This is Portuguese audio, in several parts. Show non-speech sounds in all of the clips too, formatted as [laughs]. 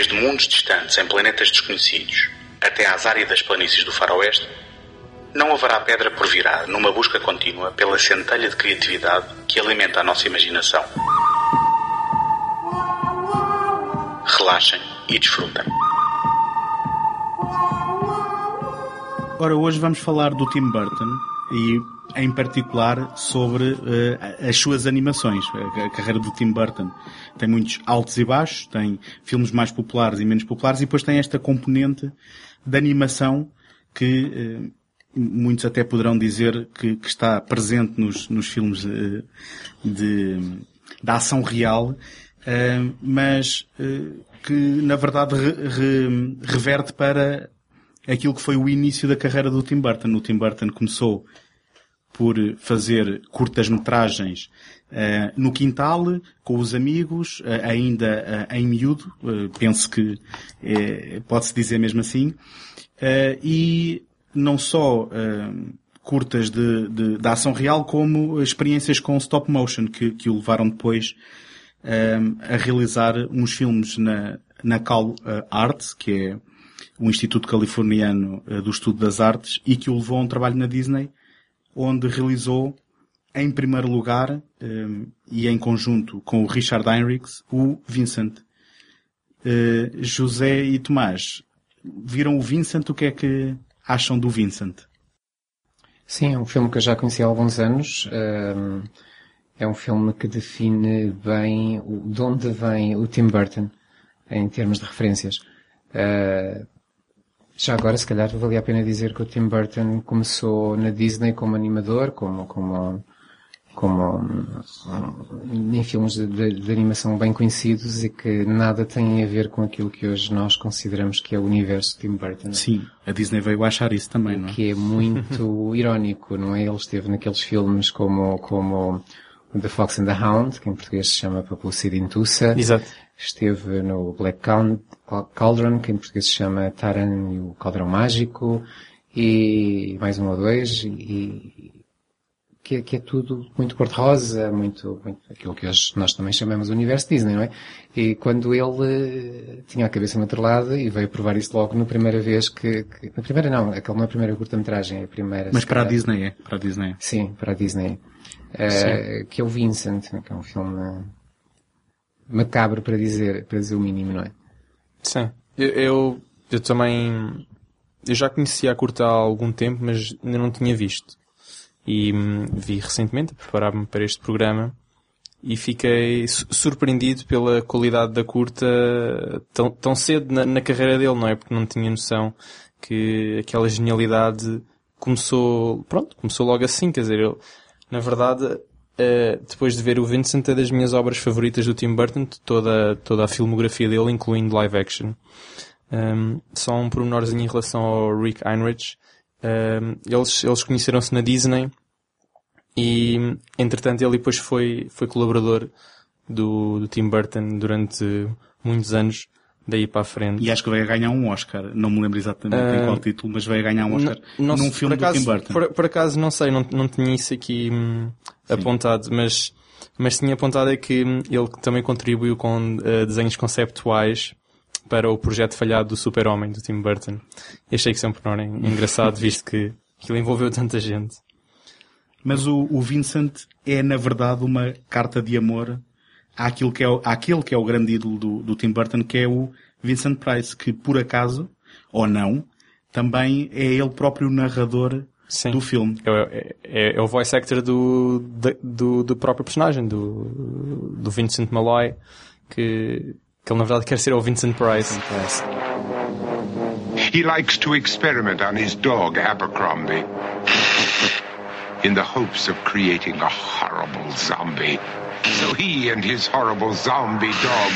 Desde mundos distantes em planetas desconhecidos até às áridas planícies do faroeste, não haverá pedra por virar numa busca contínua pela centelha de criatividade que alimenta a nossa imaginação. Relaxem e desfrutem. Ora, hoje vamos falar do Tim Burton e, em particular, sobre uh, as suas animações. A, carreira do Tim Burton tem muitos altos e baixos, tem filmes mais populares e menos populares, e depois tem esta componente de animação que uh, muitos até poderão dizer que, que está presente nos, nos filmes uh, de, da ação real, mas que, na verdade, re, re, reverte para aquilo que foi o início da carreira do Tim Burton. O Tim Burton começou por fazer curtas-metragens uh, no quintal, com os amigos, uh, ainda uh, em miúdo, penso que pode-se dizer mesmo assim, e não só curtas de, de, de, ação real, como experiências com stop motion, que, que o levaram depois a realizar uns filmes na, na Cal Arts, que é um Instituto Californiano do Estudo das Artes e que o levou a um trabalho na Disney, onde realizou, em primeiro lugar, eh, e em conjunto com o Richard Heinrichs, o Vincent. Uh, José e Tomás, viram o Vincent? O que é que acham do Vincent? Sim, é um filme que eu já conheci há alguns anos. Um, é um filme que define bem de onde vem o Tim Burton em termos de referências. Já agora, se calhar, valia a pena dizer que o Tim Burton começou na Disney como animador, como, como, como em filmes de, de, de, animação bem conhecidos e que nada tem a ver com aquilo que hoje nós consideramos que é o universo de Tim Burton. Sim, a Disney veio achar isso também, não é? Que é muito [laughs] irónico, não é? Ele esteve naqueles filmes como, como The Fox and the Hound, que em português se chama Publicidade Intussa. Exato esteve no Black Cauldron, que em português se chama Taran e o Caldrão Mágico, e mais um ou dois, e que, que é tudo muito cor-de-rosa, muito, muito aquilo que hoje nós também chamamos de universo Disney, não é? E quando ele tinha a cabeça lado e veio provar isso logo na primeira vez que, que na primeira não, aquela não é a primeira curta-metragem, é a primeira. Mas para a Disney é, para a Disney. Sim, para a Disney. Uh, que é o Vincent, que é um filme macabro para dizer, para dizer o mínimo, não é? Sim. Eu, eu, eu também, eu já conhecia a curta há algum tempo, mas ainda não tinha visto. E hum, vi recentemente, a preparar-me para este programa, e fiquei surpreendido pela qualidade da curta tão, tão cedo na, na, carreira dele, não é? Porque não tinha noção que aquela genialidade começou, pronto, começou logo assim, quer dizer, eu, na verdade, Uh, depois de ver o Vincent, é das minhas obras favoritas do Tim Burton, toda, toda a filmografia dele, incluindo live action. Um, ehm, só um pormenorzinho em relação ao Rick Heinrich. Um, ehm, eles, eles conheceram-se na Disney e, entretanto, ele depois foi, foi colaborador do, do Tim Burton durante muitos anos daí para a frente. E acho que vai ganhar um Oscar. Não me lembro exatamente uh, em qual ah, título, mas vai ganhar um Oscar não, num filme acaso, do Tim Burton. Por, por, acaso, não sei, não, não tinha isso aqui hum, apontado, mas, mas tinha apontado é que hum, ele também contribuiu com uh, desenhos conceptuais para o projeto falhado do Super-Homem, do Tim Burton. E achei que isso é um pormenor engraçado, [laughs] visto que, que ele envolveu tanta gente. Mas o, o Vincent é, na verdade, uma carta de amor àquilo que é, àquele que é o grande ídolo do, do Tim Burton, que é o Vincent Price, que por acaso, ou não, também é ele próprio o narrador Sim. do filme. É, é, é, o voice actor do, do, do próprio personagem, do, do Vincent Malloy, que, que ele na verdade quer ser o Vincent Price. Vincent Price. He likes to experiment on his dog Abercrombie. In the hopes of creating a horrible zombie. So he and his horrible zombie dog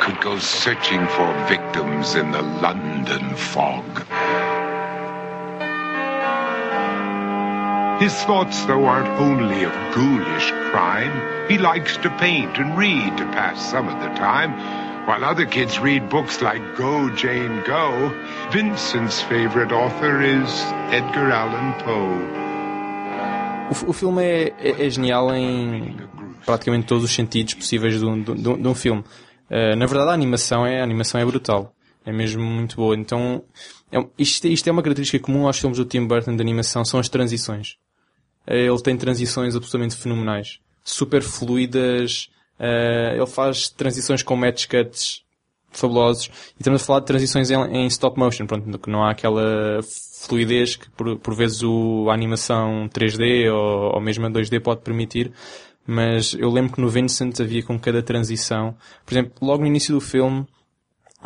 could go searching for victims in the London fog. His thoughts, though, aren't only of ghoulish crime. He likes to paint and read to pass some of the time. While other kids read books like Go, Jane, Go, Vincent's favorite author is Edgar Allan Poe. O, o filme é, é, é, genial em praticamente todos os sentidos possíveis de um, de, de um filme. Uh, na verdade, a animação é, a animação é brutal. É mesmo muito boa. Então, é, isto, isto é uma característica comum aos filmes do Tim Burton de animação, são as transições. Uh, ele tem transições absolutamente fenomenais. Super fluidas. Uh, ele faz transições com match cuts fabulosos. E estamos a falar de transições em, em stop motion, pronto, que não há aquela fluidez que por, por vezes o, a animação 3D ou, ou mesmo a 2D pode permitir. Mas eu lembro que no Vincent havia com cada transição. Por exemplo, logo no início do filme,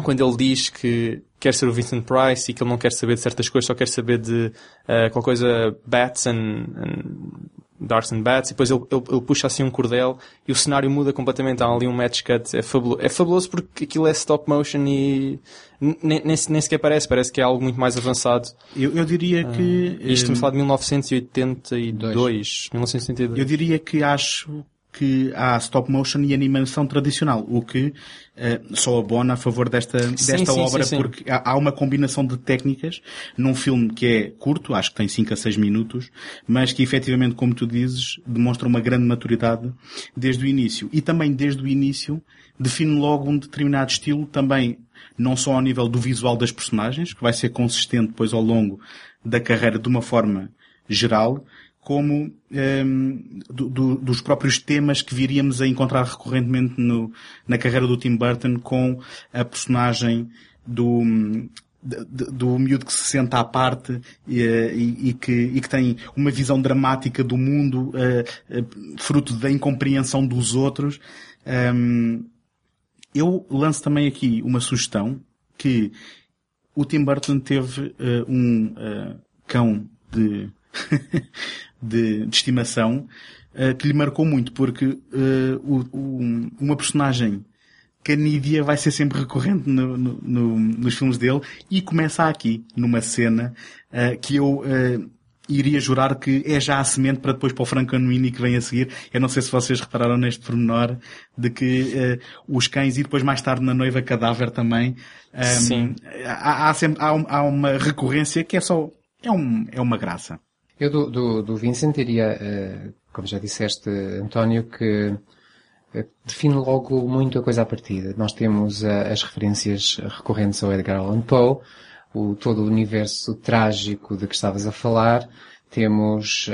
quando ele diz que quer ser o Vincent Price e que ele não quer saber de certas coisas, só quer saber de uh, qualquer coisa bats and, and Darts and Bats, e depois ele, ele, ele, puxa assim um cordel e o cenário muda completamente. Há ali um match cut. É fabuloso, é fabuloso porque aquilo é stop motion e nem, nem, nem sequer parece. Parece que é algo muito mais avançado. Eu, eu diria que... Uh, isto estamos a falar de 1982. 1982. Eu diria que acho que há stop motion e animação tradicional, o que uh, só abona a favor desta, desta sim, obra, sim, sim, porque há, há, uma combinação de técnicas num filme que é curto, acho que tem 5 a 6 minutos, mas que efetivamente, como tu dizes, demonstra uma grande maturidade desde o início. E também desde o início define logo um determinado estilo, também não só ao nível do visual das personagens, que vai ser consistente depois ao longo da carreira de uma forma geral, como um, ehm, do, do, dos próprios temas que viríamos a encontrar recorrentemente no, na carreira do Tim Burton com a personagem do, do, do miúdo que se senta à parte e, e, e, que, e que tem uma visão dramática do mundo, uh, fruto da incompreensão dos outros. Um, ehm, eu lanço também aqui uma sugestão que o Tim Burton teve uh, um cão de [laughs] de, de estimação uh, que lhe marcou muito, porque uh, o, o, uma personagem canídea vai ser sempre recorrente no, no, no, nos filmes dele e começa aqui, numa cena uh, que eu iria jurar que é já a semente para depois para o Frankenweenie que vem a seguir. Eu não sei se vocês repararam neste pormenor de que os cães e depois mais tarde na noiva cadáver também. Um, Sim. Há, há, sempre, há, há uma recorrência que é só, é, um, é uma graça. Eu do, do, do Vincent diria, uh, como já disseste, António, que uh, define logo muito a coisa à partida. Nós temos uh, as referências recorrentes ao Edgar Allan Poe, o, todo o universo trágico de que estavas a falar, temos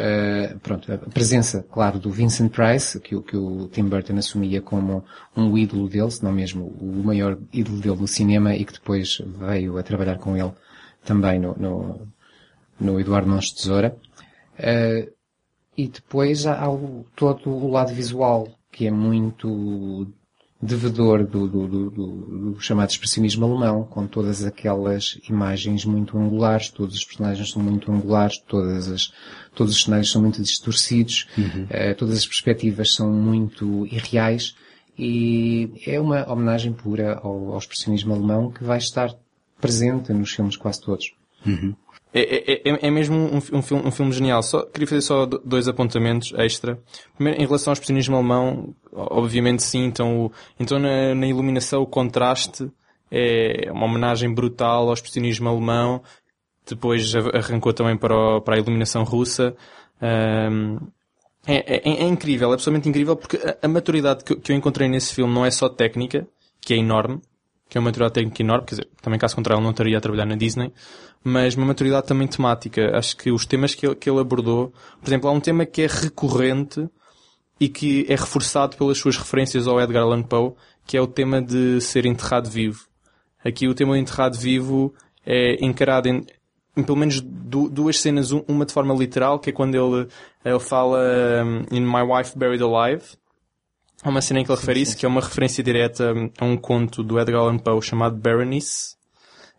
pronto, a presença, claro, do Vincent Price, que, que o Tim Burton assumia como um ídolo dele, se não mesmo o maior ídolo dele no cinema e que depois veio a trabalhar com ele também no, no, no Eduardo Mãos Tesoura. Uh, e depois há, o, todo o lado visual, que é muito devedor do, do, do, do, chamado expressionismo alemão, com todas aquelas imagens muito angulares, todos os personagens são muito angulares, todas as, todos os cenários são muito distorcidos, uhum. uh, todas as perspectivas são muito irreais, e é uma homenagem pura ao, ao expressionismo alemão que vai estar presente nos filmes quase todos. Uhum. É, é, é, é mesmo um, um, filme, um filme genial. Só, queria fazer só dois apontamentos extra. Primeiro, em relação ao expressionismo alemão, obviamente sim, então, então na, na iluminação o contraste é uma homenagem brutal ao expressionismo alemão. Depois arrancou também para, o, para a iluminação russa. Um, é, é, é, incrível, é absolutamente incrível porque a, a maturidade que, que eu encontrei nesse filme não é só técnica, que é enorme, que é uma maturidade técnica enorme, quer dizer, também caso contrário ele não estaria a trabalhar na Disney, mas uma maturidade também temática. Acho que os temas que ele, que ele abordou, por exemplo, há um tema que é recorrente e que é reforçado pelas suas referências ao Edgar Allan Poe, que é o tema de ser enterrado vivo. Aqui o tema de enterrado vivo é encarado em, em pelo menos duas cenas, uma de forma literal, que é quando ele, ele fala In My Wife Buried Alive, Há uma cena em que ele refere isso, que é uma referência direta a um conto do Edgar Allan Poe chamado Berenice,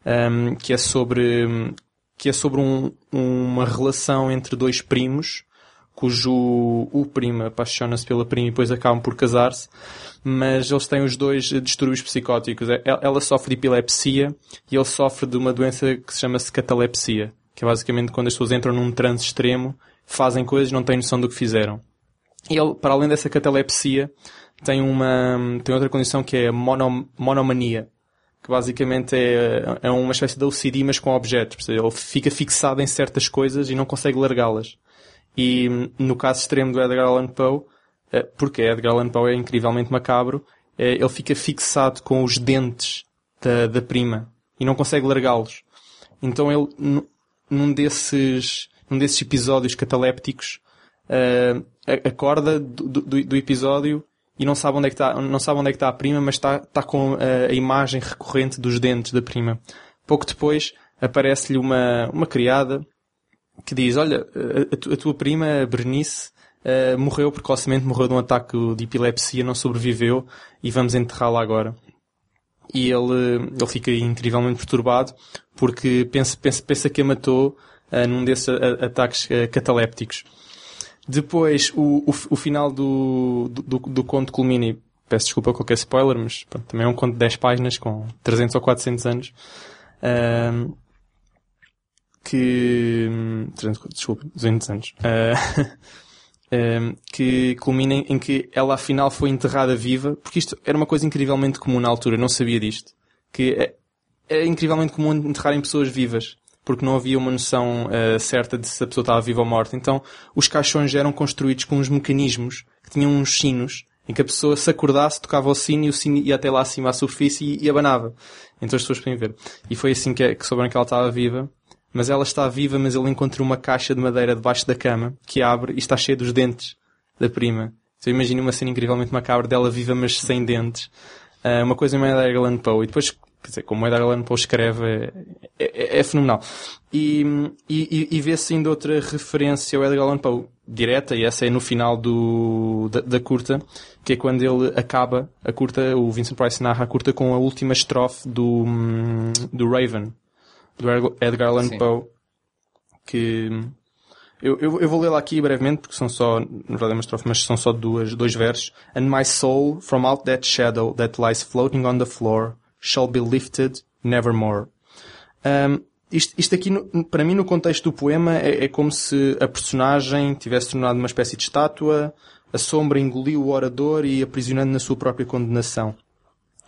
um, que é sobre, que é sobre um, uma relação entre dois primos, cujo o prima apaixona-se pela prima e depois acabam por casar-se, mas eles têm os dois distúrbios psicóticos. É, ela sofre de epilepsia e ele sofre de uma doença que se chama-se catalepsia, que é basicamente quando as pessoas entram num transe extremo, fazem coisas e não têm noção do que fizeram. E ele, para além dessa catalepsia, tem uma, tem outra condição que é a mono, monomania, que basicamente é, é uma espécie de OCD, mas com objetos. Ele fica fixado em certas coisas e não consegue largá-las. E no caso extremo do Edgar Allan Poe, eh, porque Edgar Allan Poe é incrivelmente macabro, eh, ele fica fixado com os dentes da, da prima e não consegue largá-los. Então ele, num desses, num desses episódios catalépticos, uh, acorda do, do, do episódio e não sabe onde é que está, não sabe onde é que está a prima, mas está, está com a, a imagem recorrente dos dentes da prima. Pouco depois aparece-lhe uma, uma criada que diz, olha, a, a tua prima, Bernice, uh, morreu precocemente, morreu de um ataque de epilepsia, não sobreviveu e vamos enterrá-la agora. E ele, ele fica incrivelmente perturbado porque pensa, pensa, pensa que a matou uh, num desses ataques uh, catalépticos. Depois, o, o, o final do, do, do conto culmina, peço desculpa qualquer spoiler, mas pronto, também é um conto de 10 páginas com 300 ou 400 anos. Que... 300, desculpa, 200 anos. [laughs] Uh, que culmina em que ela afinal foi enterrada viva, porque isto era uma coisa incrivelmente comum na altura, não sabia disto. Que é, é incrivelmente comum enterrarem pessoas vivas porque não havia uma noção uh, certa de se a pessoa estava viva ou morta. Então, os caixões eram construídos com uns mecanismos que tinham uns sinos, em que a pessoa se acordasse, tocava o sino e o sino ia até lá acima à superfície e, e abanava. Então as pessoas podem ver. E foi assim que, que souberam que ela estava viva. Mas ela está viva, mas ele encontra uma caixa de madeira debaixo da cama, que abre e está cheia dos dentes da prima. Então imagina uma cena incrivelmente macabra dela viva, mas sem dentes. Uh, uma coisa meio da Edgar Poe. E depois quer dizer, como o Edgar Allan Poe escreve, é, é, é fenomenal. E, e, e vê-se ainda outra referência ao Edgar Allan Poe, direta, e essa é no final do, da, da, curta, que é quando ele acaba a curta, o Vincent Price narra a curta com a última estrofe do, do Raven, do Edgar Allan Sim. Poe, que eu, eu, eu vou lê-la aqui brevemente, porque são só, na verdade é uma estrofe, mas são só duas, dois versos. And my soul, from out that shadow that lies floating on the floor, shall be lifted nevermore. Um, isto, isto aqui, para mim, no contexto do poema, é, é, como se a personagem tivesse tornado uma espécie de estátua, a sombra engoliu o orador e aprisionando na sua própria condenação.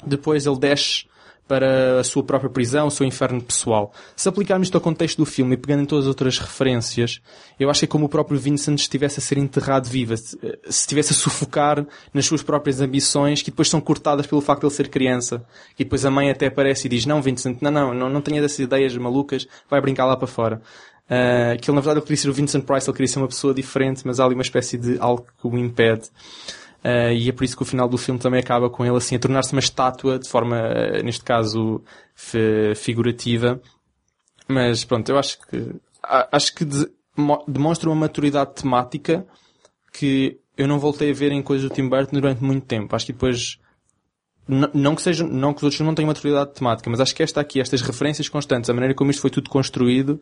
Depois ele desce para a sua própria prisão, o seu inferno pessoal. Se aplicarmos isto ao contexto do filme e pegando em todas as outras referências, eu acho que é como o próprio Vincent estivesse a ser enterrado viva, se estivesse a sufocar nas suas próprias ambições, que depois são cortadas pelo facto de ele ser criança. E depois a mãe até aparece e diz, não Vincent, não, não, não, não tenhas essas ideias malucas, vai brincar lá para fora. Uh, que ele na verdade ele queria ser o Vincent Price, ele queria ser uma pessoa diferente, mas há ali uma espécie de algo que o impede. Uh, e é por isso que o final do filme também acaba com ele assim a tornar-se uma estátua, de forma, uh, neste caso, figurativa. Mas pronto, eu acho que, acho que de, demonstra uma maturidade temática que eu não voltei a ver em coisas do Tim Burton durante muito tempo. Acho que depois, não que seja, não que os outros não tenham maturidade temática, mas acho que esta aqui, estas referências constantes, a maneira como isto foi tudo construído,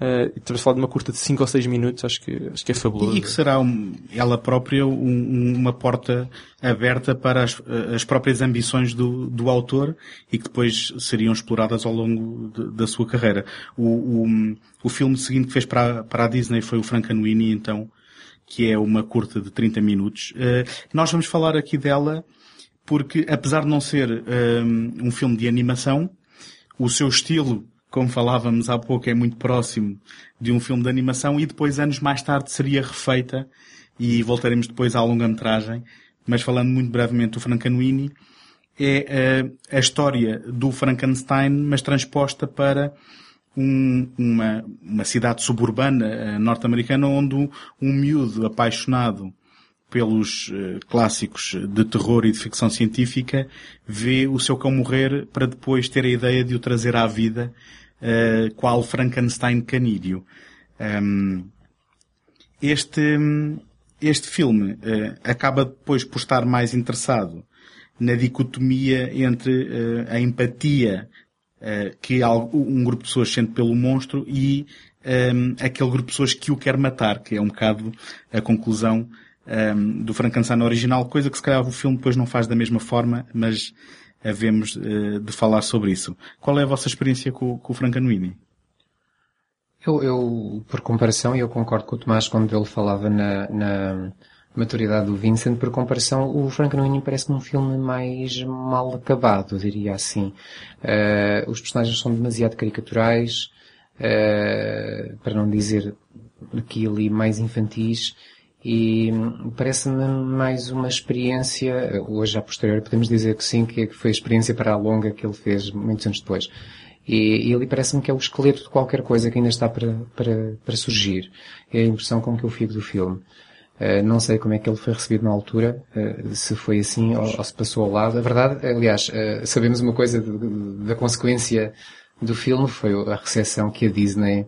Uh, estamos a falar de uma curta de 5 ou 6 minutos, acho que, acho que é fabuloso. E que será um, ela própria um, uma porta aberta para as, as próprias ambições do, do autor e que depois seriam exploradas ao longo de, da sua carreira. O, o, o filme seguinte que fez para, para a Disney foi o Frankenweenie, então, que é uma curta de 30 minutos. Uh, nós vamos falar aqui dela porque, apesar de não ser um, eh, um filme de animação, o seu estilo como falávamos há pouco, é muito próximo de um filme de animação e depois, anos mais tarde, seria refeita e voltaremos depois à longa-metragem. Mas falando muito brevemente do Frankenweenie, é uh, a história do Frankenstein, mas transposta para um, uma, uma cidade suburbana uh, norte-americana onde um miúdo apaixonado pelos uh, clássicos de terror e de ficção científica vê o seu cão morrer para depois ter a ideia de o trazer à vida uh, qual Frankenstein canídeo. Um, este, este filme uh, acaba depois por estar mais interessado na dicotomia entre uh, a empatia que um grupo de pessoas sente pelo monstro e um, aquele grupo de pessoas que o quer matar, que é um bocado a conclusão um, do Frankenstein original, coisa que se calhar o filme depois não faz da mesma forma, mas havemos uh, de falar sobre isso. Qual é a vossa experiência com, com o Frankenweenie? Eu, eu, por comparação, eu concordo com o Tomás quando ele falava na, na maturidade do Vincent, por comparação, o Frankenweenie parece-me um filme mais mal acabado, diria assim. Uh, os personagens são demasiado caricaturais, uh, para não dizer aqui ali mais infantis, e parece-me mais uma experiência, hoje a posterior podemos dizer que sim, que foi a experiência para a longa que ele fez muitos anos depois. E, e ali parece-me que é o esqueleto de qualquer coisa que ainda está para, para, para surgir. É a impressão com que eu fico do filme. Uh, não sei como é que ele foi recebido na altura, uh, se foi assim ou, ou, se passou ao lado. A verdade, aliás, uh, sabemos uma coisa da consequência do filme, foi a recepção que a Disney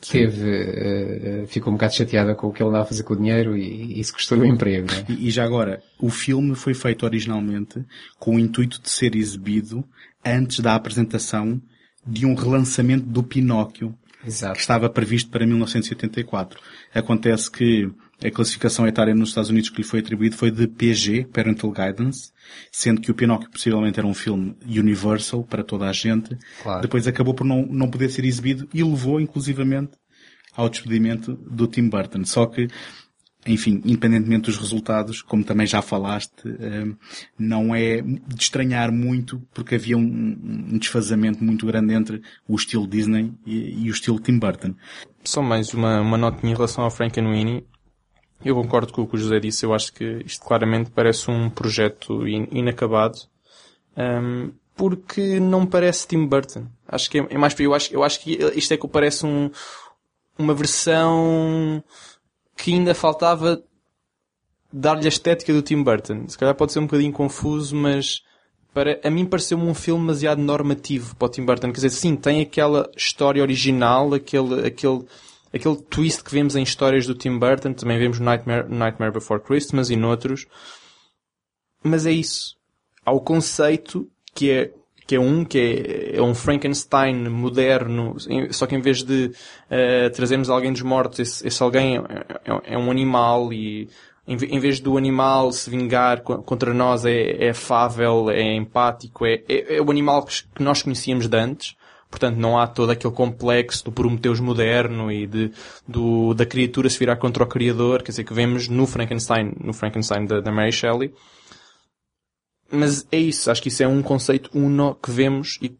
teve, ficou um bocado chateada com o que ele andava a fazer com o dinheiro e, e isso custou-lhe o emprego. É? E, e já agora, o filme foi feito originalmente com o intuito de ser exibido antes da apresentação de um relançamento do Pinóquio, Exato. que estava previsto para 1984. Acontece que a classificação etária nos Estados Unidos que lhe foi atribuído foi de PG, Parental Guidance, sendo que o Pinóquio possivelmente era um filme universal para toda a gente. Claro. Depois acabou por não, não poder ser exibido e levou inclusivamente ao despedimento do Tim Burton. Só que enfim, independentemente dos resultados, como também já falaste, eh, não é de estranhar muito porque havia um, desfazamento muito grande entre o estilo Disney e, o estilo Tim Burton. Só mais uma, uma nota em relação ao Frankenweenie. Eu concordo com o que o José disse. Eu acho que isto claramente parece um projeto inacabado. Um, porque não parece Tim Burton. Acho que é, é mais, eu acho, eu acho que isto é que parece um, uma versão que ainda faltava dar-lhe a estética do Tim Burton. Se calhar pode ser um bocadinho confuso, mas para, a mim pareceu-me um filme demasiado normativo para o Tim Burton. Quer dizer, sim, tem aquela história original, aquele, aquele, aquele twist que vemos em histórias do Tim Burton, também vemos Nightmare, Nightmare Before Christmas e noutros. Mas é isso. Há o conceito que é que é um que é, é um Frankenstein moderno, só que em vez de uh, trazermos alguém dos mortos, esse, esse alguém é, é, é, um animal e em, vez do animal se vingar contra nós é, é afável, é empático, é, é, é o animal que nós conhecíamos de antes. Portanto, não há todo aquele complexo do Prometeus moderno e de, do, da criatura se virar contra o Criador, quer dizer, que vemos no Frankenstein, no Frankenstein da, da Mary Shelley. Mas é isso, acho que isso é um conceito uno que vemos e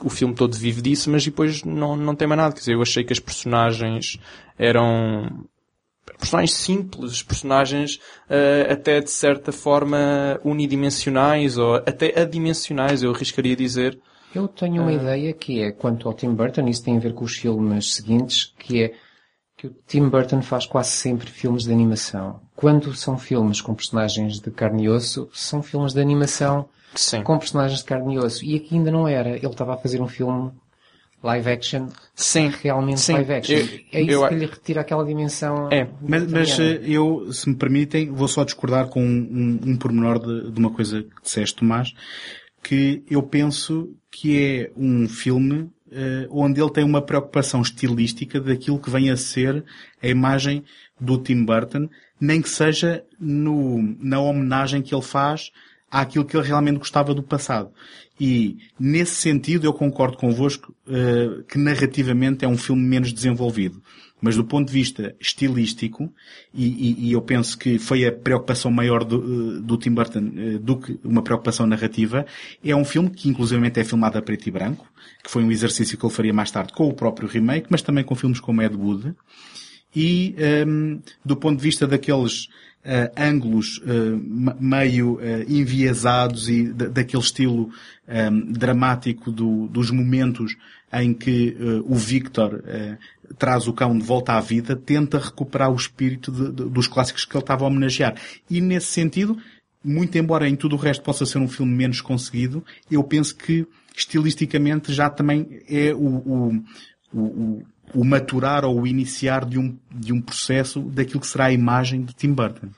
o filme todo vive disso, mas depois não, não tem mais nada. Quer dizer, eu achei que as personagens eram personagens simples, personagens uh, até de certa forma unidimensionais ou até adimensionais, eu arriscaria dizer. Eu tenho uma uh... ideia que é, quanto ao Tim Burton, isso tem a ver com os filmes seguintes, que é que o Tim Burton faz quase sempre filmes de animação. Quando são filmes com personagens de carne e osso, são filmes de animação Sim. com personagens de carne e osso. E aqui ainda não era. Ele estava a fazer um filme live action. Sim. Realmente Sim. live action. Eu, é isso eu, que lhe retira aquela dimensão. É. Mas, mas, eh, eu, se me permitem, vou só discordar com um, um, um pormenor de, de uma coisa que disseste, Tomás, que eu penso que é um filme uh, onde ele tem uma preocupação estilística daquilo que vem a ser a imagem do Tim Burton, nem que seja no, na homenagem que ele faz àquilo que ele realmente gostava do passado. E, nesse sentido, eu concordo convosco uh, que narrativamente é um filme menos desenvolvido. Mas do ponto de vista estilístico, e, e, e eu penso que foi a preocupação maior do, do Tim Burton uh, do que uma preocupação narrativa, é um filme que inclusivamente é filmado a preto e branco, que foi um exercício que ele faria mais tarde com o próprio remake, mas também com filmes como Ed Wood. E, um, ehm, do ponto de vista daqueles uh, ângulos uh, meio uh, enviesados e daquele estilo um, ehm, dramático do, dos momentos em que o Victor traz o cão de volta à vida, tenta recuperar o espírito de, de, dos clássicos que ele estava a homenagear. E nesse sentido, muito embora em tudo o resto possa ser um filme menos conseguido, eu penso que estilisticamente já também é o, o, o, o maturar ou o iniciar de um, de um processo daquilo que será a imagem de Tim Burton.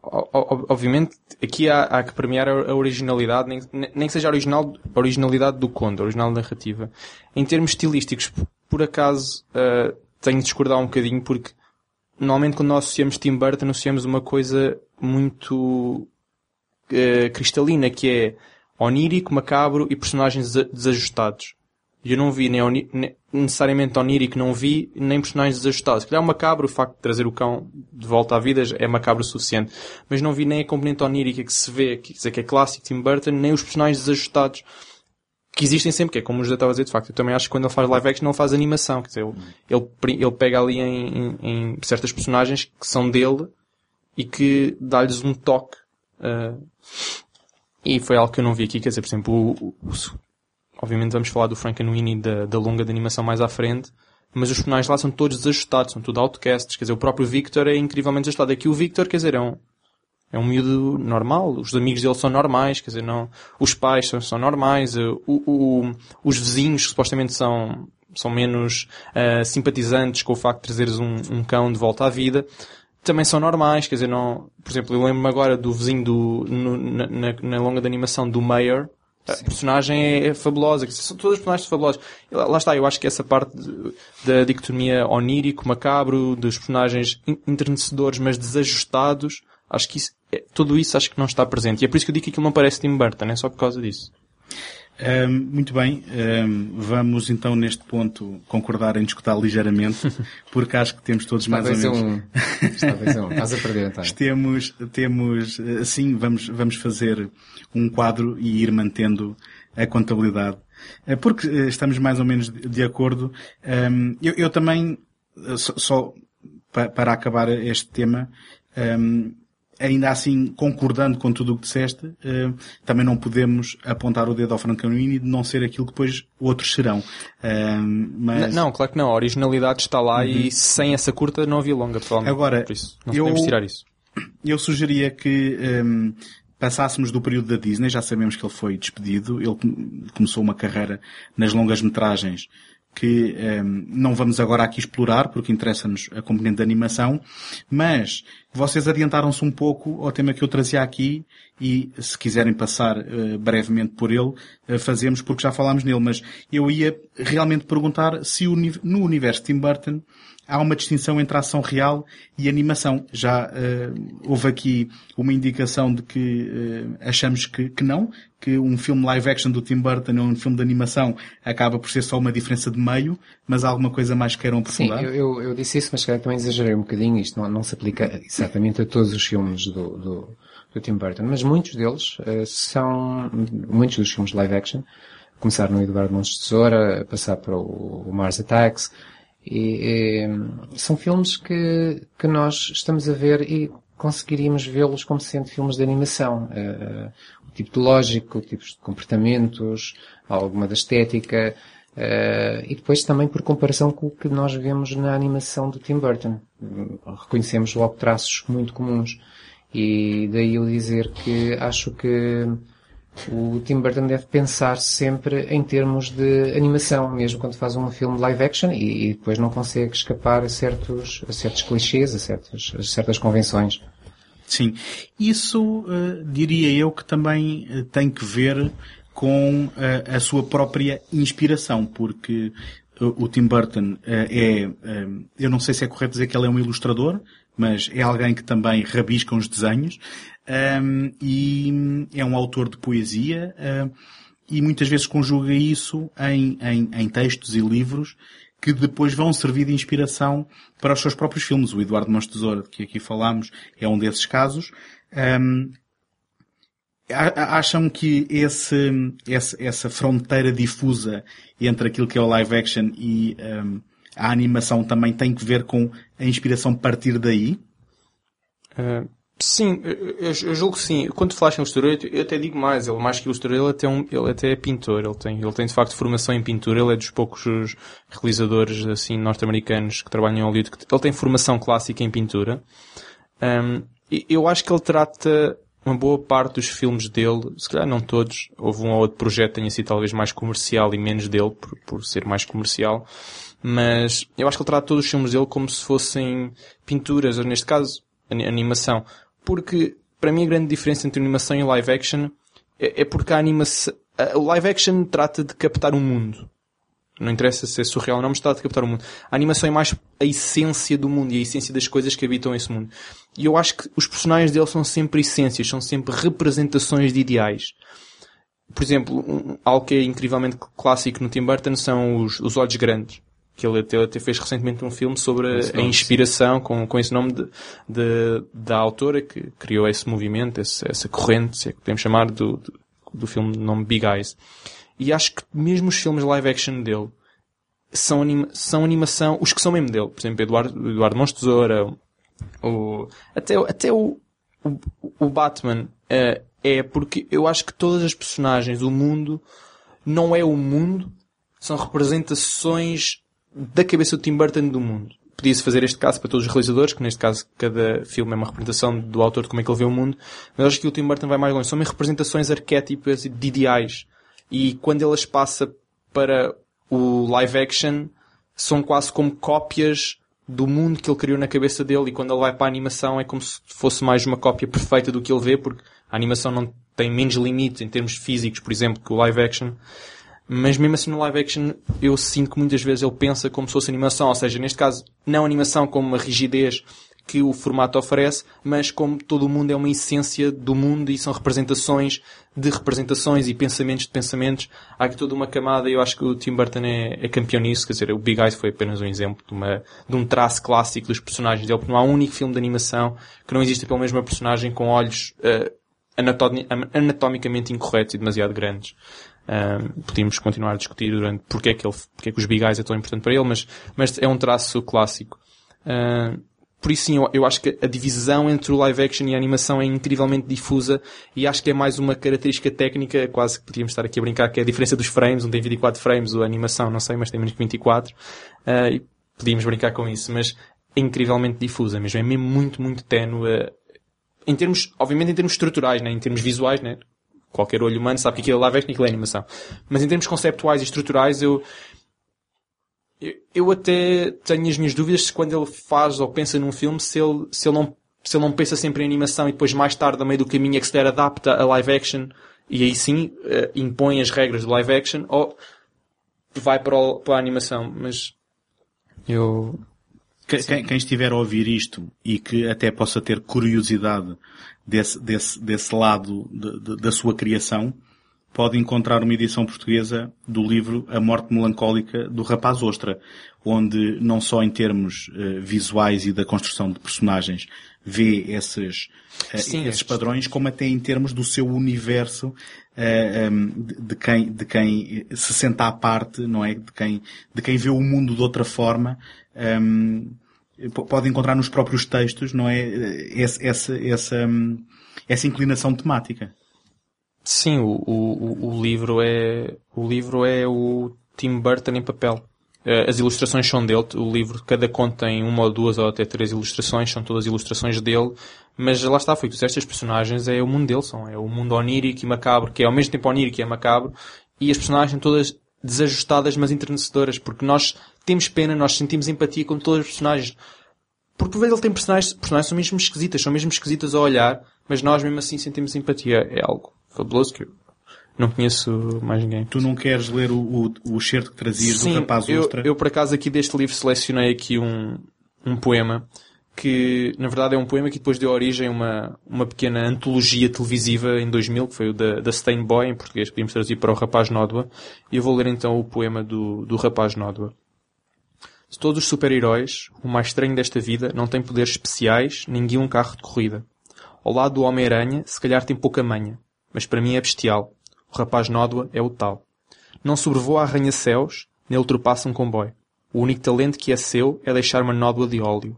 Obviamente, aqui há, há que premiar a originalidade, nem, nem que seja a, original, a originalidade do conto, a original narrativa. Em termos estilísticos, por acaso, uh, tenho de discordar um bocadinho porque normalmente quando nós associamos Tim Burton associamos uma coisa muito uh, cristalina que é onírico, macabro e personagens desajustados. Eu não vi nem, nem necessariamente onírico, não vi nem personagens desajustados. Se calhar é macabro, o facto de trazer o cão de volta à vida é macabro o suficiente. Mas não vi nem a componente onírica que se vê, que, dizer, que é clássico Tim Burton, nem os personagens desajustados que existem sempre, que é como o José estava a dizer, de facto. Eu também acho que quando ele faz live action, não faz animação. Quer dizer, ele, ele, ele pega ali em, em, em, certas personagens que são dele e que dá-lhes um toque. Uh, e foi algo que eu não vi aqui. Quer dizer, por exemplo, o, o obviamente vamos falar do Frankenweenie da, da longa de animação mais à frente, mas os personagens lá são todos desajustados, são tudo outcasts. Quer dizer, o próprio Victor é incrivelmente desajustado. Aqui o Victor, quer dizer, é um, é um miúdo normal, os amigos dele são normais, quer dizer, não, os pais são, são normais, eh, o, o, os vizinhos que supostamente são, são menos uh, simpatizantes com o facto de trazeres um, um, cão de volta à vida, também são normais, quer dizer, não, por exemplo, eu lembro-me agora do vizinho do, no, na, na, longa de animação do Mayer, a personagem é, é fabulosa, são todas as personagens fabulosas. Lá, lá está, eu acho que essa parte de, da dicotomia onírico, macabro, dos personagens enternecedores, mas desajustados, acho que isso, é, tudo isso acho que não está presente. E é por isso que eu digo que aquilo não parece Tim Burton, é só por causa disso. Um, muito bem, um, vamos então neste ponto concordar em discutir ligeiramente, [laughs] porque acho que temos todos mais ou menos. Um... Talvez um. Estás a perder, então. [laughs] temos, temos, assim, vamos, vamos fazer um quadro e ir mantendo a contabilidade. Eh, porque eh, estamos mais ou menos de acordo. Eu, eu também, eh, só para acabar este tema, ainda assim, concordando com tudo o que disseste, eh, também não podemos apontar o dedo ao Frankenweenie de não ser aquilo que depois outros serão. Eh, mas... Não, claro que não. A originalidade está lá uhum. e sem essa curta não havia longa, totalmente. Agora, Por isso, não eu, podemos tirar isso. [clears throat] Eu sugeria que um, eh, passássemos do período da Disney, já sabemos que ele foi despedido, ele começou uma carreira nas longas metragens que um, ehm, não vamos agora aqui explorar, porque interessa-nos a componente de animação, mas vocês adiantaram-se um pouco ao tema que eu trazia aqui e se quiserem passar uh, brevemente por ele, uh, fazemos porque já falámos nele, mas eu ia realmente perguntar se no universo Tim Burton há uma distinção entre ação real e animação. Já uh, houve aqui uma indicação de que uh, achamos que, que não, que um filme live action do Tim Burton ou um filme de animação acaba por ser só uma diferença de meio, mas há alguma coisa mais que queiram aprofundar? Sim, eu, eu, eu disse isso, mas também exagerei um bocadinho, isto não, não se aplica exatamente a todos os filmes do, do, do Tim Burton, mas muitos deles uh, são, muitos dos filmes live action, começar no Eduardo Montes de Tesoura, passar para o, o Mars Attacks, e, e, são filmes que, que nós estamos a ver e conseguiríamos vê-los como sendo filmes de animação. Uh, o tipo de lógica, o tipo de comportamentos, alguma da estética, uh, e depois também por comparação com o que nós vemos na animação do Tim Burton. reconhecemos logo traços muito comuns. E daí eu dizer que acho que o Tim Burton deve pensar sempre em termos de animação, mesmo quando faz um filme live action e, e depois não consegue escapar a certos, a certos clichês, a certas, a certas convenções. Sim. Isso uh, diria eu que também uh, tem que ver com uh, a sua própria inspiração, porque o Tim Burton é, eu não sei se é correto dizer que ele é um ilustrador, mas é alguém que também rabisca os desenhos um, e é um autor de poesia e muitas vezes conjuga isso em, em, em, textos e livros que depois vão servir de inspiração para os seus próprios filmes. O Eduardo Mãos Tesoura, que aqui falámos, é um desses casos. Um, acham que esse, essa fronteira difusa entre aquilo que é o live action e um, a animação também tem que ver com a inspiração partir daí? Uh, sim, eu, julgo que sim. Quando falaste em ilustrador, eu até digo mais. Ele, mais que ilustrador, ele até, um, ele até é pintor. Ele tem, ele tem de facto formação em pintura. Ele é dos poucos realizadores assim norte-americanos que trabalham em Hollywood. Ele tem formação clássica em pintura. Um, eu acho que ele trata uma boa parte dos filmes dele, se calhar não todos, houve um ou outro projeto que tenha sido talvez mais comercial e menos dele, por, por ser mais comercial, mas eu acho que ele trata todos os filmes dele como se fossem pinturas, ou neste caso, animação. Porque, para mim, a grande diferença entre animação e live action é, é porque a animação, o live action trata de captar um mundo. Não interessa se é surreal ou não, mas está a captar o mundo. A animação é mais a essência do mundo e a essência das coisas que habitam esse mundo. E eu acho que os personagens dele são sempre essências, são sempre representações de ideais. Por exemplo, um, algo que é incrivelmente clássico no Tim Burton são os, os olhos grandes. Que ele até, até fez recentemente um filme sobre a inspiração com, com esse nome de, de, da autora que criou esse movimento, esse, essa corrente, se é que podemos chamar, do, do, do filme de nome Big Eyes. E acho que mesmo os filmes live action dele são, anima são animação, os que são mesmo dele. Por exemplo, Eduardo, Eduardo Mons Tesoura, o, até, até o, o, o Batman, uh, é porque eu acho que todas as personagens, o mundo, não é o mundo, são representações da cabeça do Tim Burton do mundo. Podia-se fazer este caso para todos os realizadores, que neste caso cada filme é uma representação do autor de como é que ele vê o mundo, mas acho que o Tim Burton vai mais longe. São representações arquétipas de ideais. E quando ele as passa para o live action, são quase como cópias do mundo que ele criou na cabeça dele e quando ele vai para a animação é como se fosse mais uma cópia perfeita do que ele vê porque a animação não tem menos limites em termos físicos, por exemplo, que o live action. Mas mesmo assim no live action eu sinto que muitas vezes ele pensa como se fosse animação, ou seja, neste caso não animação como uma rigidez que o formato oferece, mas como todo o mundo é uma essência do mundo e são representações de representações e pensamentos de pensamentos, há aqui toda uma camada e eu acho que o Tim Burton é, é campeão nisso, quer dizer, o Big Eyes foi apenas um exemplo de, uma, de um traço clássico dos personagens dele, porque não há um único filme de animação que não exista pelo menos uma personagem com olhos uh, anatomicamente incorretos e demasiado grandes. Podíamos continuar a discutir durante porque é que, ele, porque é que os Big Eyes é tão importante para ele, mas, mas é um traço clássico. Por isso sim, eu, eu, acho que a divisão entre o live action e a animação é incrivelmente difusa e acho que é mais uma característica técnica, quase que podíamos estar aqui a brincar, que é a diferença dos frames, um tem 24 frames, a animação, não sei, mas tem menos que 24. Uh, e podíamos brincar com isso, mas é incrivelmente difusa mesmo, é mesmo muito, muito ténue. Uh, em termos, obviamente em termos estruturais, né? em termos visuais, né? Qualquer olho humano sabe que aquilo é live action e aquilo é animação. Mas em termos conceptuais e estruturais, eu, eu até tenho as minhas dúvidas se quando ele faz ou pensa num filme, se ele, se ele, não, se ele não pensa sempre em animação e depois mais tarde, a meio do caminho, é que se der adapta a live action e aí sim uh, impõe as regras do live action ou vai para, o, para a animação. Mas eu... Quem, quem, estiver a ouvir isto e que até possa ter curiosidade desse, desse, desse lado de, de, da sua criação, pode encontrar uma edição portuguesa do livro A Morte Melancólica do Rapaz Ostra, onde não só em termos uh, visuais e da construção de personagens vê esses, uh, Sim, esses padrões, como até em termos do seu universo uh, eh, um, de, de, quem, de quem se senta à parte, não é? De quem, de quem vê o mundo de outra forma. Um, pode encontrar nos próprios textos, não é? Essa, essa, hum, essa inclinação temática. Sim, o, o, o livro é o livro é o Tim Burton em papel. Eh, as ilustrações são dele, o livro, cada conto tem uma ou duas ou até três ilustrações, são todas ilustrações dele, mas lá está, foi que estas personagens é o mundo dele, são, é o mundo onírico e macabro, que é ao mesmo tempo onírico e é macabro, e as personagens todas desajustadas mas enternecedoras, porque nós temos pena, nós sentimos empatia com todos os personagens. Porque por vezes ele tem personagens, personagens são mesmo esquisitas, são mesmo esquisitas a olhar, mas nós mesmo assim sentimos empatia. É algo fabuloso que eu não conheço mais ninguém. Tu não queres ler o, o, o excerto que trazias Sim, do Rapaz eu, Ostra? eu por acaso aqui deste livro selecionei aqui um, um poema que na verdade é um poema que depois deu origem a uma, uma pequena antologia televisiva em 2000, que foi o da, da Stain Boy, em português, podíamos traduzir para o Rapaz Nódoa. E eu vou ler então o poema do, do Rapaz Nódoa. De todos os super-heróis, o mais estranho desta vida não tem poderes especiais, guia um carro de corrida. Ao lado do Homem-Aranha, se calhar tem pouca manha mas para mim é bestial. O rapaz nódoa é o tal. Não sobrevoa arranha-céus, nem ultrapassa um comboio. O único talento que é seu é deixar uma nódoa de óleo.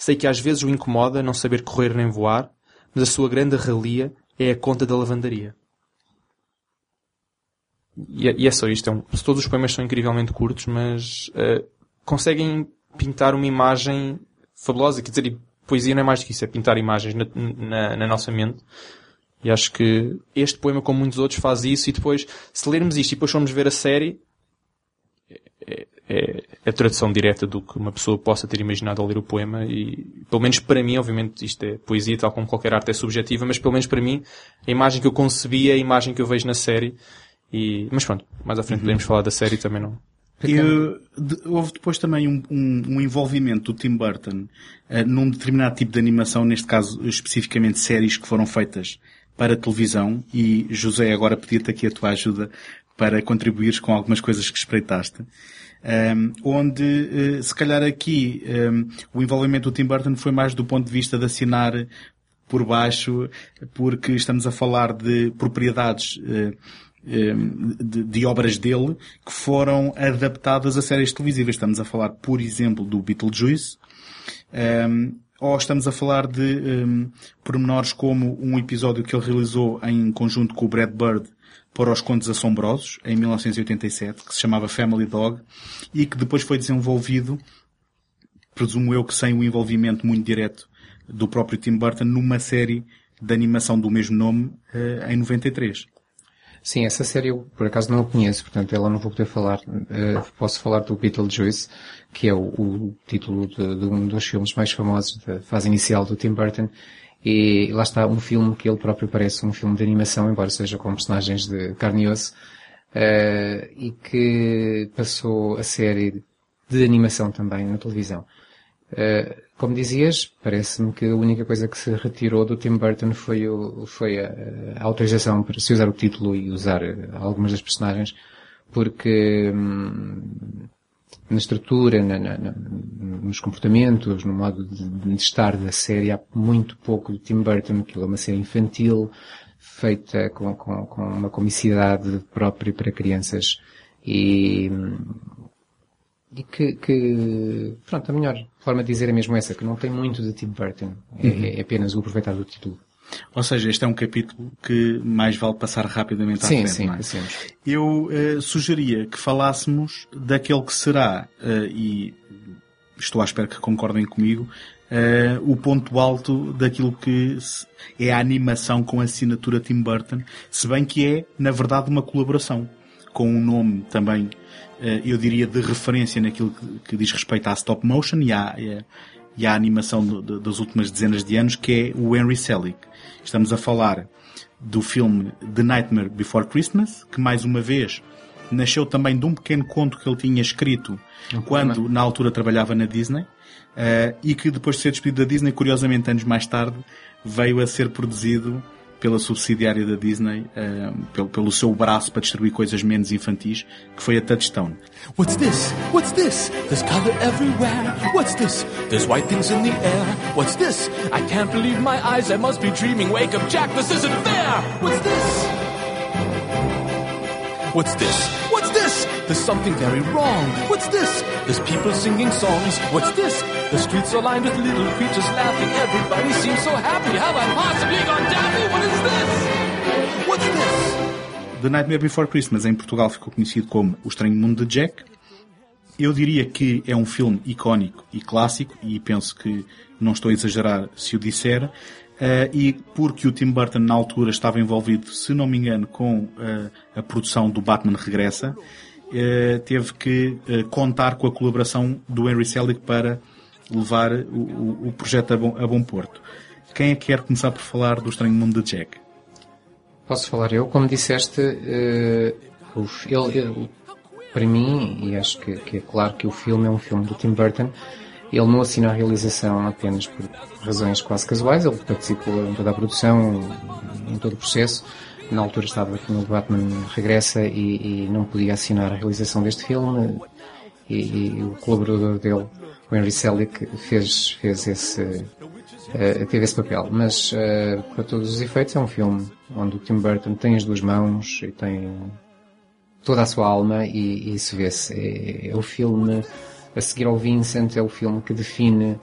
Sei que às vezes o incomoda não saber correr nem voar, mas a sua grande relia é a conta da lavandaria. E é, e é só isto. É um, todos os poemas são incrivelmente curtos, mas uh, conseguem pintar uma imagem fabulosa. Quer dizer, poesia não é mais do que isso, é pintar imagens na, na, na nossa mente e acho que este poema, como muitos outros, faz isso e depois, se lermos isto e depois formos ver a série, é, é, é a tradução direta do que uma pessoa possa ter imaginado ao ler o poema e, pelo menos para mim, obviamente isto é poesia, tal como qualquer arte é subjetiva, mas pelo menos para mim, a imagem que eu concebi é a imagem que eu vejo na série e, mas pronto, mais à frente uhum. podemos falar da série também não. Eu, de, houve depois também um, um, um, envolvimento do Tim Burton uh, num determinado tipo de animação, neste caso especificamente séries que foram feitas para televisão e José agora pedir-te aqui a tua ajuda para contribuires com algumas coisas que espreitaste. Um, onde, uh, se calhar aqui, um, o envolvimento do Tim Burton foi mais do ponto de vista de assinar por baixo, porque estamos a falar de propriedades uh, de, de, obras dele que foram adaptadas a séries televisivas. Estamos a falar, por exemplo, do Beetlejuice, um, ou estamos a falar de um, pormenores como um episódio que ele realizou em conjunto com o Brad Bird para os Contos Assombrosos, em 1987, que se chamava Family Dog, e que depois foi desenvolvido, presumo eu que sem o envolvimento muito direto do próprio Tim Burton, numa série de animação do mesmo nome, uh, em 93. Sim, essa série eu por acaso não a conheço, portanto ela não vou poder falar. Uh, posso falar do Beetlejuice, que é o, o título de, de, um dos filmes mais famosos da fase inicial do Tim Burton. E lá está um filme que ele próprio parece um filme de animação, embora seja com personagens de carne e osso, uh, e que passou a série de animação também na televisão. Uh, como dizias, parece-me que a única coisa que se retirou do Tim Burton foi, o, foi a, a, autorização para se usar o título e usar algumas das personagens, porque hum, na estrutura, na, na, nos comportamentos, no modo de, de, estar da série, há muito pouco do Tim Burton, que é uma série infantil, feita com, com, com uma comicidade própria para crianças e, e que, que, pronto, a melhor forma de dizer é mesmo essa, que não tem muito de Tim Burton. É, uhum. é apenas o aproveitar do título. Ou seja, este é um capítulo que mais vale passar rapidamente à sim, frente. Sim, é? sim. Eu uh, sugeria que falássemos daquele que será, uh, e estou à espera que concordem comigo, uh, o ponto alto daquilo que é a animação com a assinatura Tim Burton, se bem que é, na verdade, uma colaboração com um nome também eh, eu diria, de referência naquilo que, que diz respeito à stop motion e à, e à animação de, de, das últimas dezenas de anos, que é o Henry Selick. Estamos a falar do filme The Nightmare Before Christmas, que mais uma vez nasceu também de um pequeno conto que ele tinha escrito quando na altura trabalhava na Disney, uh, e que depois de ser despedido da Disney, curiosamente anos mais tarde, veio a ser produzido pela subsidiária da Disney, uh, pelo, pelo seu braço para distribuir coisas menos infantis, que foi a Touchstone. What's this? What's this? There's color everywhere. What's this? There's white things in the air. What's this? I can't believe my eyes. I must be dreaming. Wake up, Jack. This isn't fair. What's this? What's this? There's something very wrong. What's this? There's people singing songs. What's this? The streets are lined with little creatures laughing. Everybody seems so happy. Have I possibly gone daffy? What is this? What's this? The Nightmare Before Christmas em Portugal ficou conhecido como O Estranho Mundo de Jack. Eu diria que é um filme icónico e clássico, e penso que não estou a exagerar se o disser, uh, e porque o Tim Burton na altura estava envolvido, se não me engano, com uh, a produção do Batman Regressa, teve que contar com a colaboração do Henry Selick para levar o, o projeto a bom, a bom porto. Quem é que quer começar por falar do Estranho Mundo de Jack? Posso falar eu? Como disseste, uh, ele, ele, para mim, e acho que, que, é claro que o filme é um filme do Tim Burton, ele não assina a realização apenas por razões quase casuais, ele participou em toda a produção, em todo o processo. Na altura estava aqui no Batman Regressa e, e não podia assinar a realização deste filme e, e o colaborador dele o Henry Selick fez, fez esse, uh, teve esse papel. Mas, uh, para todos os efeitos, é um filme onde o Tim Burton tem as duas mãos e tem toda a sua alma e, e se vê-se. É, é, o filme, a seguir ao Vincent, é o filme que define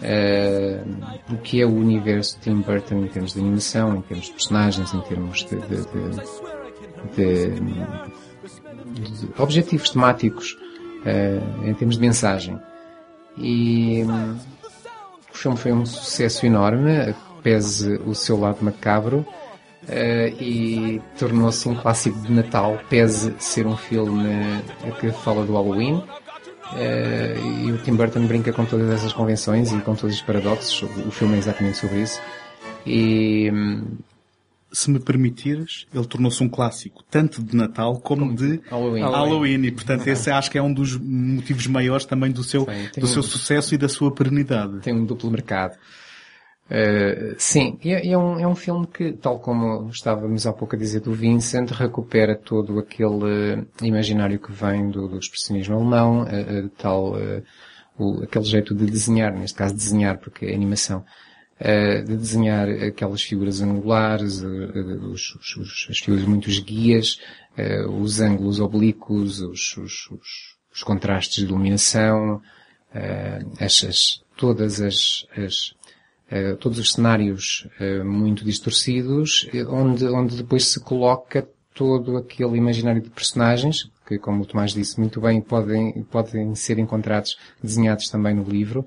uh, o que é o universo de Tim Burton em termos de animação, em termos de personagens, em termos de, de, de, de objetivos temáticos, uh, em termos de mensagem. E hum, o filme foi um sucesso enorme, pese o seu lado macabro, uh, e tornou-se um clássico de Natal, pese ser um filme que fala do Halloween. Uh, e o Tim Burton brinca com todas essas convenções e com todos os paradoxos. O filme é exatamente sobre isso. E, hum, se me permitires, ele tornou-se um clássico, tanto de Natal como de Halloween. Halloween. E, portanto, esse acho que é um dos motivos maiores também do seu, Sim, do seu um- sucesso e da sua perenidade. tem um duplo mercado. Uh, sim, e é, é um, é um filme que, tal como estávamos há pouco a dizer do Vincent, recupera todo aquele imaginário que vem do, do expressionismo alemão, uh, uh, tal, o, aquele jeito de desenhar, neste caso desenhar, porque é animação, de desenhar aquelas figuras angulares, os, os- os- as figuras muito esguias, uh, os ângulos oblíquos, os, os, contrastes de iluminação, as- todas as, as eh, todos os cenários eh, muito distorcidos, eh, onde, onde depois se coloca todo aquele imaginário de personagens, que como o Tomás disse muito bem, podem, podem ser encontrados, desenhados também no livro,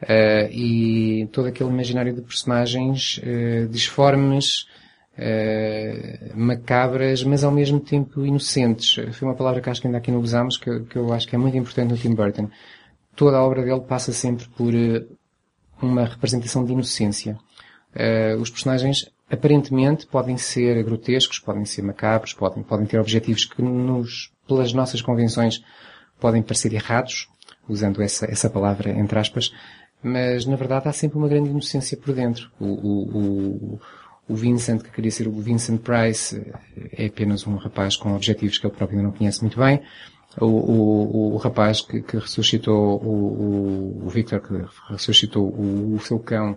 eh, e todo aquele imaginário de personagens disformes, eh, macabras, mas ao mesmo tempo inocentes. Foi uma palavra que acho que ainda aqui não usámos, que, eu- que eu acho que é muito importante no Tim Burton. Toda a obra dele passa sempre por uma representação de inocência. Eh, os personagens aparentemente podem ser grotescos, podem ser macabros, podem, podem ter objetivos que nos, pelas nossas convenções podem parecer errados, usando essa, essa palavra entre aspas, mas na verdade há sempre uma grande inocência por dentro. O, o, o, o Vincent, que queria ser o Vincent Price, eh, é apenas um rapaz com objetivos que ele próprio ainda não conhece muito bem. O, o, o rapaz que, que ressuscitou, o, o, o Victor que ressuscitou o, o seu cão,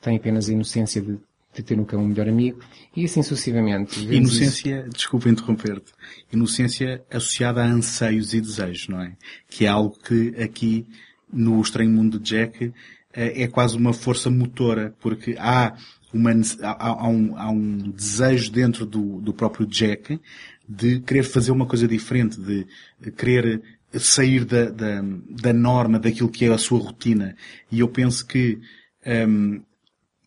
tem apenas a inocência de, de ter um cão melhor amigo, e assim sucessivamente. Vemos isso- Inocência, desculpa interromper-te, inocência associada a anseios e desejos, não é? Que é algo que aqui no Estranho Mundo de Jack eh, é quase uma força motora, porque há, uma, há, há um, há um desejo dentro do, do próprio Jack de querer fazer uma coisa diferente, de querer sair da, da, da norma, daquilo que é a sua rotina. E eu penso que hum,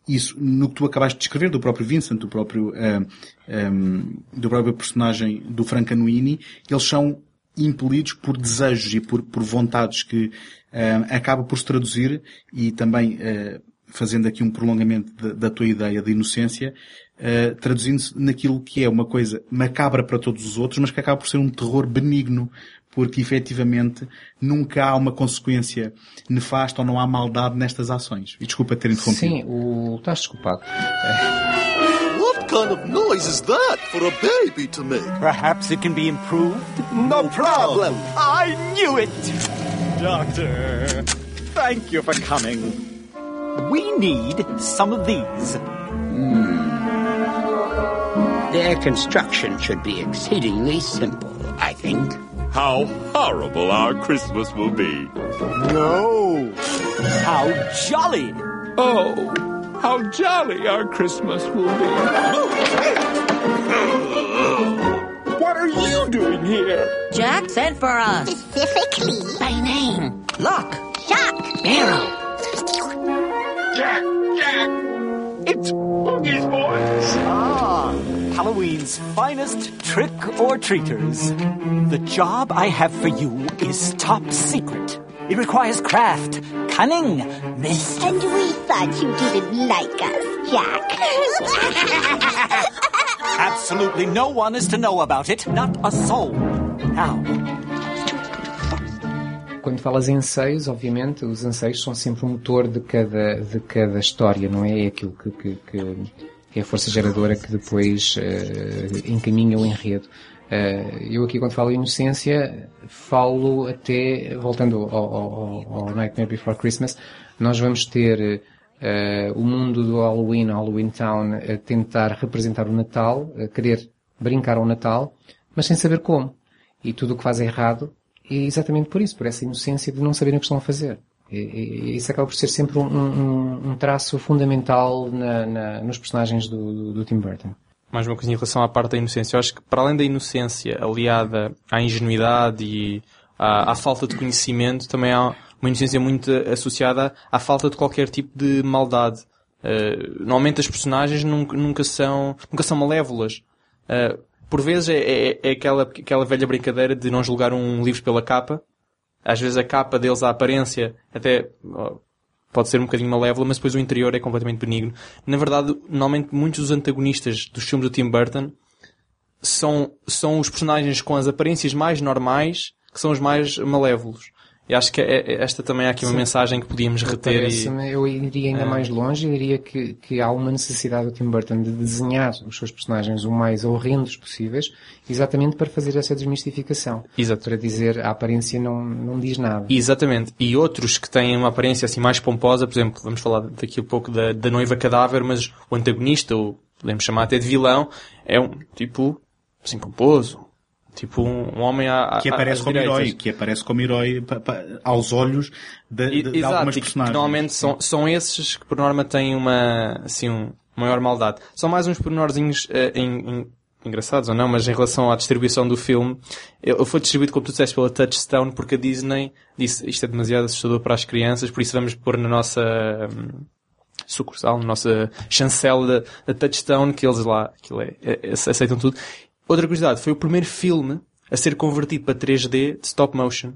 isso, no que tu acabaste de descrever do próprio Vincent, do próprio, ah, ahm, do próprio personagem do Francanuini, eles são impelidos por desejos e por, por vontades que ah, acaba por se traduzir e também ah, fazendo aqui um prolongamento da, da tua ideia de inocência, ah, traduzindo-se naquilo que é uma coisa macabra para todos os outros, mas que acaba por ser um terror benigno, porque efetivamente nunca há uma consequência nefasta ou não há maldade nestas ações. E desculpa ter interrompido. Sim, o... estás desculpado. What kind of noise is that for a baby to make? Perhaps it can be improved? No problem. I knew it! Doctor, thank you for coming. We need some of these. Their construction should be exceedingly simple, I think. How horrible our Christmas will be. No! How jolly! Oh, how jolly our Christmas will be. What are you doing here? Jack sent for us. Specifically by name. Look, Shock. Barrel. Jack, Jack! It's Boogie's voice! Ah, Halloween's finest trick or treaters. The job I have for you is top secret. It requires craft, cunning, mischief. And we thought you didn't like us, Jack. [laughs] [laughs] Absolutely no one is to know about it, not a soul. Now, Quando falas em anseios, obviamente, os anseios são sempre o motor de cada, de cada história, não é? É aquilo que, que, que, que é a força geradora que depois eh, encaminha o enredo. Eh, eu aqui quando falo inocência, falo até, voltando ao, ao, ao Nightmare Before Christmas, nós vamos ter eh, o mundo do Halloween, Halloween Town, a tentar representar o Natal, a querer brincar ao Natal, mas sem saber como. E tudo o que faz é errado, e exatamente por isso, por essa inocência de não saberem o que estão a fazer. E, e, isso acaba por ser sempre um, um, um traço fundamental na, na, nos personagens do, do, do, Tim Burton. Mais uma coisa em relação à parte da inocência. Eu acho que para além da inocência aliada à ingenuidade e à, à falta de conhecimento, também há uma inocência muito associada à falta de qualquer tipo de maldade. Uh, normalmente as personagens nunca, nunca são, nunca são malévolas. Uh, por vezes é, é, é, aquela, aquela velha brincadeira de não julgar um livro pela capa. Às vezes a capa deles, a aparência, até pode ser um bocadinho malévola, mas depois o interior é completamente benigno. Na verdade, normalmente muitos dos antagonistas dos filmes do Tim Burton são, são os personagens com as aparências mais normais que são os mais malévolos. E acho que é, é- esta também é aqui uma Sim. mensagem que podíamos reter e... Eu iria ainda Ah. mais longe e diria que, que há uma necessidade do Tim Burton de desenhar os seus personagens o mais horrendos possíveis, exatamente para fazer essa desmistificação. Exato. Para dizer a aparência não, não diz nada. Exatamente. E outros que têm uma aparência assim mais pomposa, por exemplo, vamos falar daqui a pouco da, da noiva cadáver, mas o antagonista, ou podemos chamar até de vilão, é um tipo assim pomposo. Tipo um, um homem à, que aparece como direitas. herói, que aparece como herói pa- pa- aos olhos de, de- de Exato, algumas e que personagens. normalmente são, são esses que por norma têm uma, assim, um, maior maldade. São mais uns pormenorzinhos eh, em- em- engraçados ou não, mas em relação à distribuição do filme, ele foi distribuído, como tu disseste, pela Touchstone, porque a Disney disse isto é demasiado assustador para as crianças, por isso vamos pôr na nossa hum, sucursal, na nossa chancela da, da Touchstone, que eles lá aquilo é, é- é- aceitam tudo. Outra curiosidade, foi o primeiro filme a ser convertido para 3D de stop motion.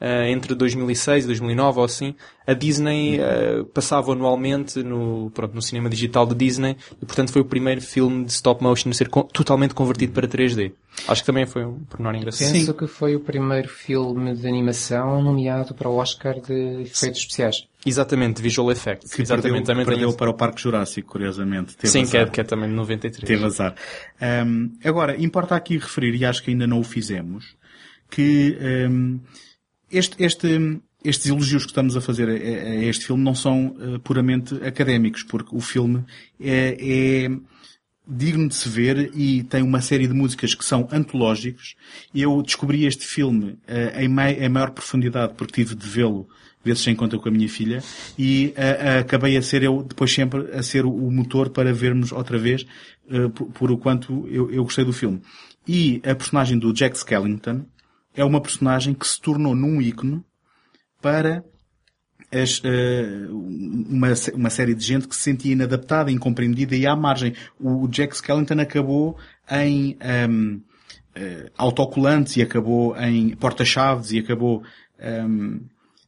Uh, entre 2006 e 2009 ou assim, a Disney uh, passava anualmente no, pronto, no cinema digital da Disney e portanto foi o primeiro filme de stop motion a ser co- totalmente convertido para 3D. Acho que também foi um pormenor engraçado. Penso que foi o primeiro filme de animação nomeado para o Oscar de efeitos especiais. Exatamente, de visual effects. Que Exatamente, perdeu, também perdeu para o Parque Jurássico, curiosamente. Teve Sim, que é, que é também de 93. Teve azar. Ahm, agora, importa aqui referir, e acho que ainda não o fizemos, que ahm, este, este, estes elogios que estamos a fazer a, a- este filme não são eh, puramente académicos, porque o filme é, é digno de se ver e tem uma série de músicas que são antológicos. Eu descobri este filme eh, em, mai- em maior profundidade porque tive de vê-lo vezes sem conta com a minha filha e eh, acabei a ser eu depois sempre a ser o, motor para vermos outra vez por, por o quanto eu, eu gostei do filme. E a personagem do Jack Skellington é uma personagem que se tornou num ícone para as, eh, uma, uma série de gente que se sentia inadaptada, incompreendida e à margem. O Jack Skellington acabou em ehm, eh, autocolantes e acabou em porta-chaves e acabou ehm,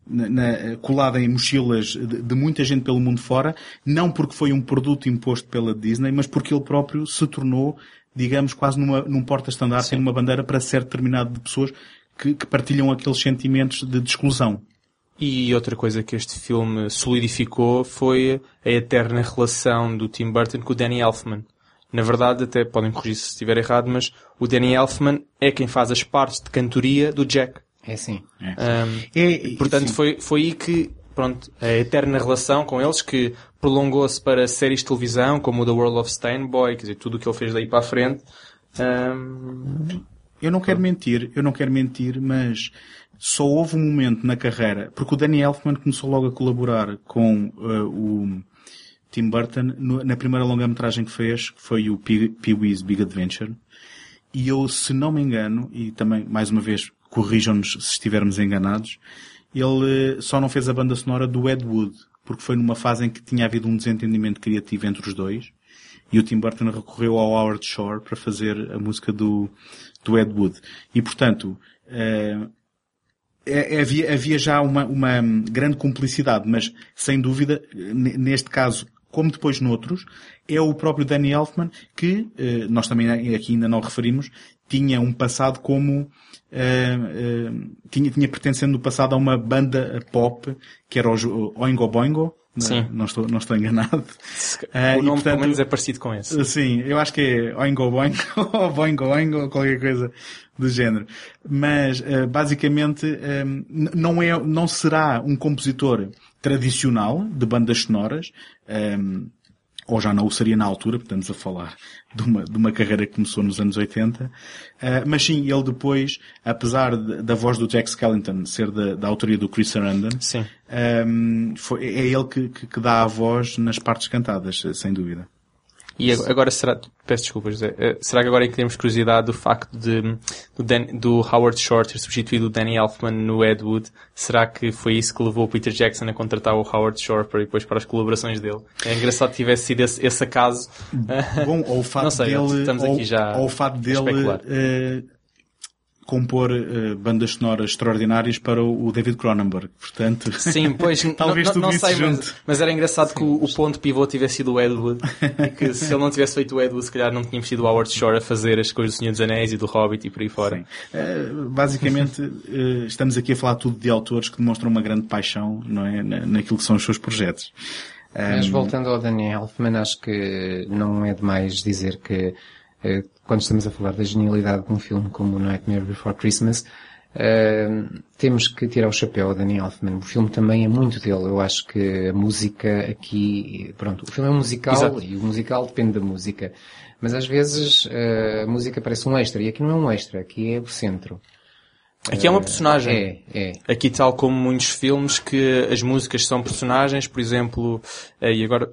na, na- colado em mochilas de, de muita gente pelo mundo fora, não porque foi um produto imposto pela Disney, mas porque ele próprio se tornou, digamos, quase numa, num porta-estandarte, numa bandeira para certo determinado de pessoas que, que partilham aqueles sentimentos de, de exclusão. E outra coisa que este filme solidificou foi a eterna relação do Tim Burton com o Danny Elfman. Na verdade, até podem corrigir se estiver errado, mas o Danny Elfman é quem faz as partes de cantoria do Jack. É sim. Um, É, portanto, sim. foi, foi aí que, pronto, a eterna relação com eles, que prolongou-se para séries de televisão, como o The World of Steinboy, quer dizer, tudo o que ele fez daí para a frente. Um, Eu não quero mentir, eu não quero mentir, mas só houve um momento na carreira, porque o Danny Elfman começou logo a colaborar com eh, o Tim Burton no- na primeira longa-metragem que fez, que foi o Pee- Pee-wee's Big Adventure. E eu, se não me engano, e também, mais uma vez, corrijam-nos se estivermos enganados, ele eh, só não fez a banda sonora do Ed Wood, porque foi numa fase em que tinha havido um desentendimento criativo entre os dois, e o Tim Burton recorreu ao Howard Shore para fazer a música do, do Ed Wood. E, portanto, eh, é- havia, havia já uma, uma grande cumplicidade, mas sem dúvida, neste caso, como depois noutros, é o próprio Danny Elfman que, eh, nós também aqui ainda não referimos, tinha um passado como, eh, tinha, tinha pertencendo no passado a uma banda pop, que era os Oingo Boingo, Sim. não estou, não estou enganado. Eh, o e, nome, portanto, pelo menos, é parecido com esse. Sim, eu acho que é Oingo Boingo, [laughs] ou Boingo Oingo, ou qualquer coisa do género. Mas, basicamente, não é, não será um compositor tradicional de bandas sonoras, ou já não o seria na altura, porque estamos a falar de uma, de uma carreira que começou nos anos 80, eh, mas sim, ele depois, apesar de- da voz do Jack Skellington ser da, da autoria do Chris Sarandon, Sim. eh, foi- é ele que, que, que dá a voz nas partes cantadas, sem dúvida. E ag- agora será, peço desculpa José, eh, será que agora é que temos curiosidade do facto de, do, Dan- do Howard Shore ter substituído o Danny Elfman no Ed Wood? Será que foi isso que levou o Peter Jackson a contratar o Howard Shore para depois para as colaborações dele? É engraçado que tivesse sido esse, esse acaso. Bom, ou o [laughs] fato Não sei, dele, estamos ou, aqui já ou o fato dele especular. Compor uh, bandas sonoras extraordinárias para o David Cronenberg. Portanto, Sim, pois, [laughs] talvez não, tudo não sei, mas, mas era engraçado que o, o ponto pivô tivesse sido o Ed Wood e que se ele não tivesse feito o Ed Wood, se calhar não tínhamos tido o Howard Shore a fazer as coisas do Senhor dos Anéis e do Hobbit e por aí fora. Sim. Uh, basicamente, uh, [laughs] estamos aqui a falar tudo de autores que demonstram uma grande paixão não é, na, naquilo que são os seus projetos. Mas Um, voltando ao Danny Elfman, acho que não é demais dizer que quando estamos a falar da genialidade de um filme como Nightmare Before Christmas, eh, temos que tirar o chapéu ao Danny Elfman. O filme também é muito dele. Eu acho que a música aqui, pronto, o filme é um musical Exato. e o musical depende da música. Mas às vezes eh, a música parece um extra e aqui não é um extra, aqui é o centro. Aqui é uma personagem. É, é. Aqui, tal como muitos filmes, que as músicas são personagens, por exemplo, eh, e agora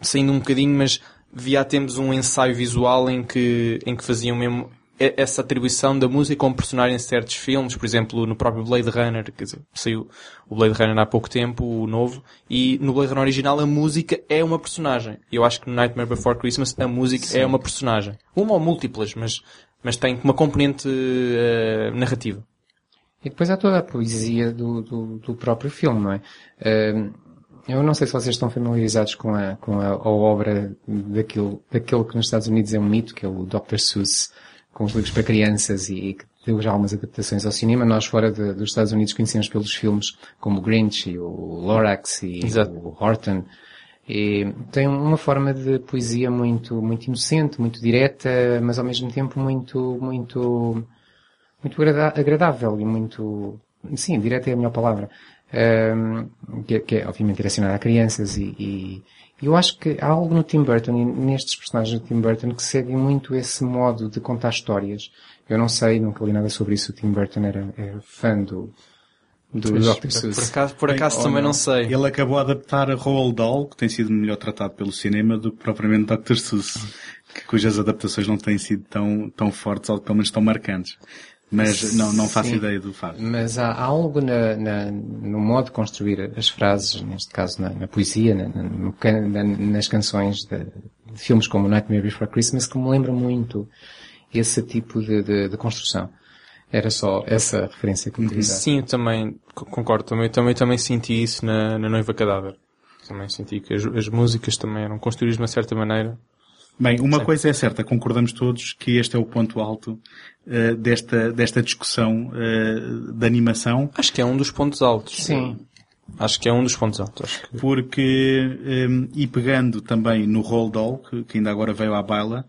saindo um bocadinho, mas via há tempos um ensaio visual em que, em que faziam mesmo essa atribuição da música como personagem em certos filmes, por exemplo, no próprio Blade Runner, quer dizer, saiu o Blade Runner há pouco tempo, o novo, e no Blade Runner original a música é uma personagem. Eu acho que no Nightmare Before Christmas a música é uma personagem. Uma ou múltiplas, mas, mas tem uma componente eh, narrativa. E depois há toda a poesia do, do, do próprio filme, não é? Ahm, eu não sei se vocês estão familiarizados com a, com a, a obra daquilo, daquele que nos Estados Unidos é um mito, que é o Dr. Seuss, com os livros para crianças e, e que deu já algumas adaptações ao cinema. Nós fora de- dos Estados Unidos conhecemos pelos filmes como o Grinch e o Lorax e Exato. o Horton. E tem uma forma de poesia muito, muito inocente, muito direta, mas ao mesmo tempo muito, muito, muito agradável e muito, sim, direta é a melhor palavra, Ahm, que, é- que é obviamente direcionada a crianças e, e- eu acho que há algo no Tim Burton e nestes personagens do Tim Burton que seguem muito esse modo de contar histórias. Eu não sei, nunca li nada sobre isso, o Tim Burton era, era fã do, do Pois, Dr. por Seuss. acaso, por acaso também ou não sei. Ele acabou a adaptar a Roald Dahl, que tem sido melhor tratado pelo cinema do que propriamente Dr. Seuss, que, cujas adaptações não têm sido tão, tão fortes ou pelo menos tão marcantes. Mas não, não faço Sim. ideia do Fábio. Mas há, há algo na, na- no modo de construir as frases, neste caso na, na poesia, na- na- no can- na- nas canções de, de filmes como Nightmare Before Christmas, que me lembra muito esse tipo de, de- de construção. Era só essa referência que eu queria. Sim, eu também co- concordo. Também, também, também senti isso na, na Noiva Cadáver. Também senti que as, as músicas também eram construídas de uma certa maneira. Bem, uma Sim. coisa é certa, concordamos todos que este é o ponto alto eh, desta, desta discussão eh, de animação, Acho que é um dos pontos altos. Sim. Acho que é um dos pontos altos. Acho que... porque, eh, e pegando também no Roald Dahl, que, que ainda agora veio à baila,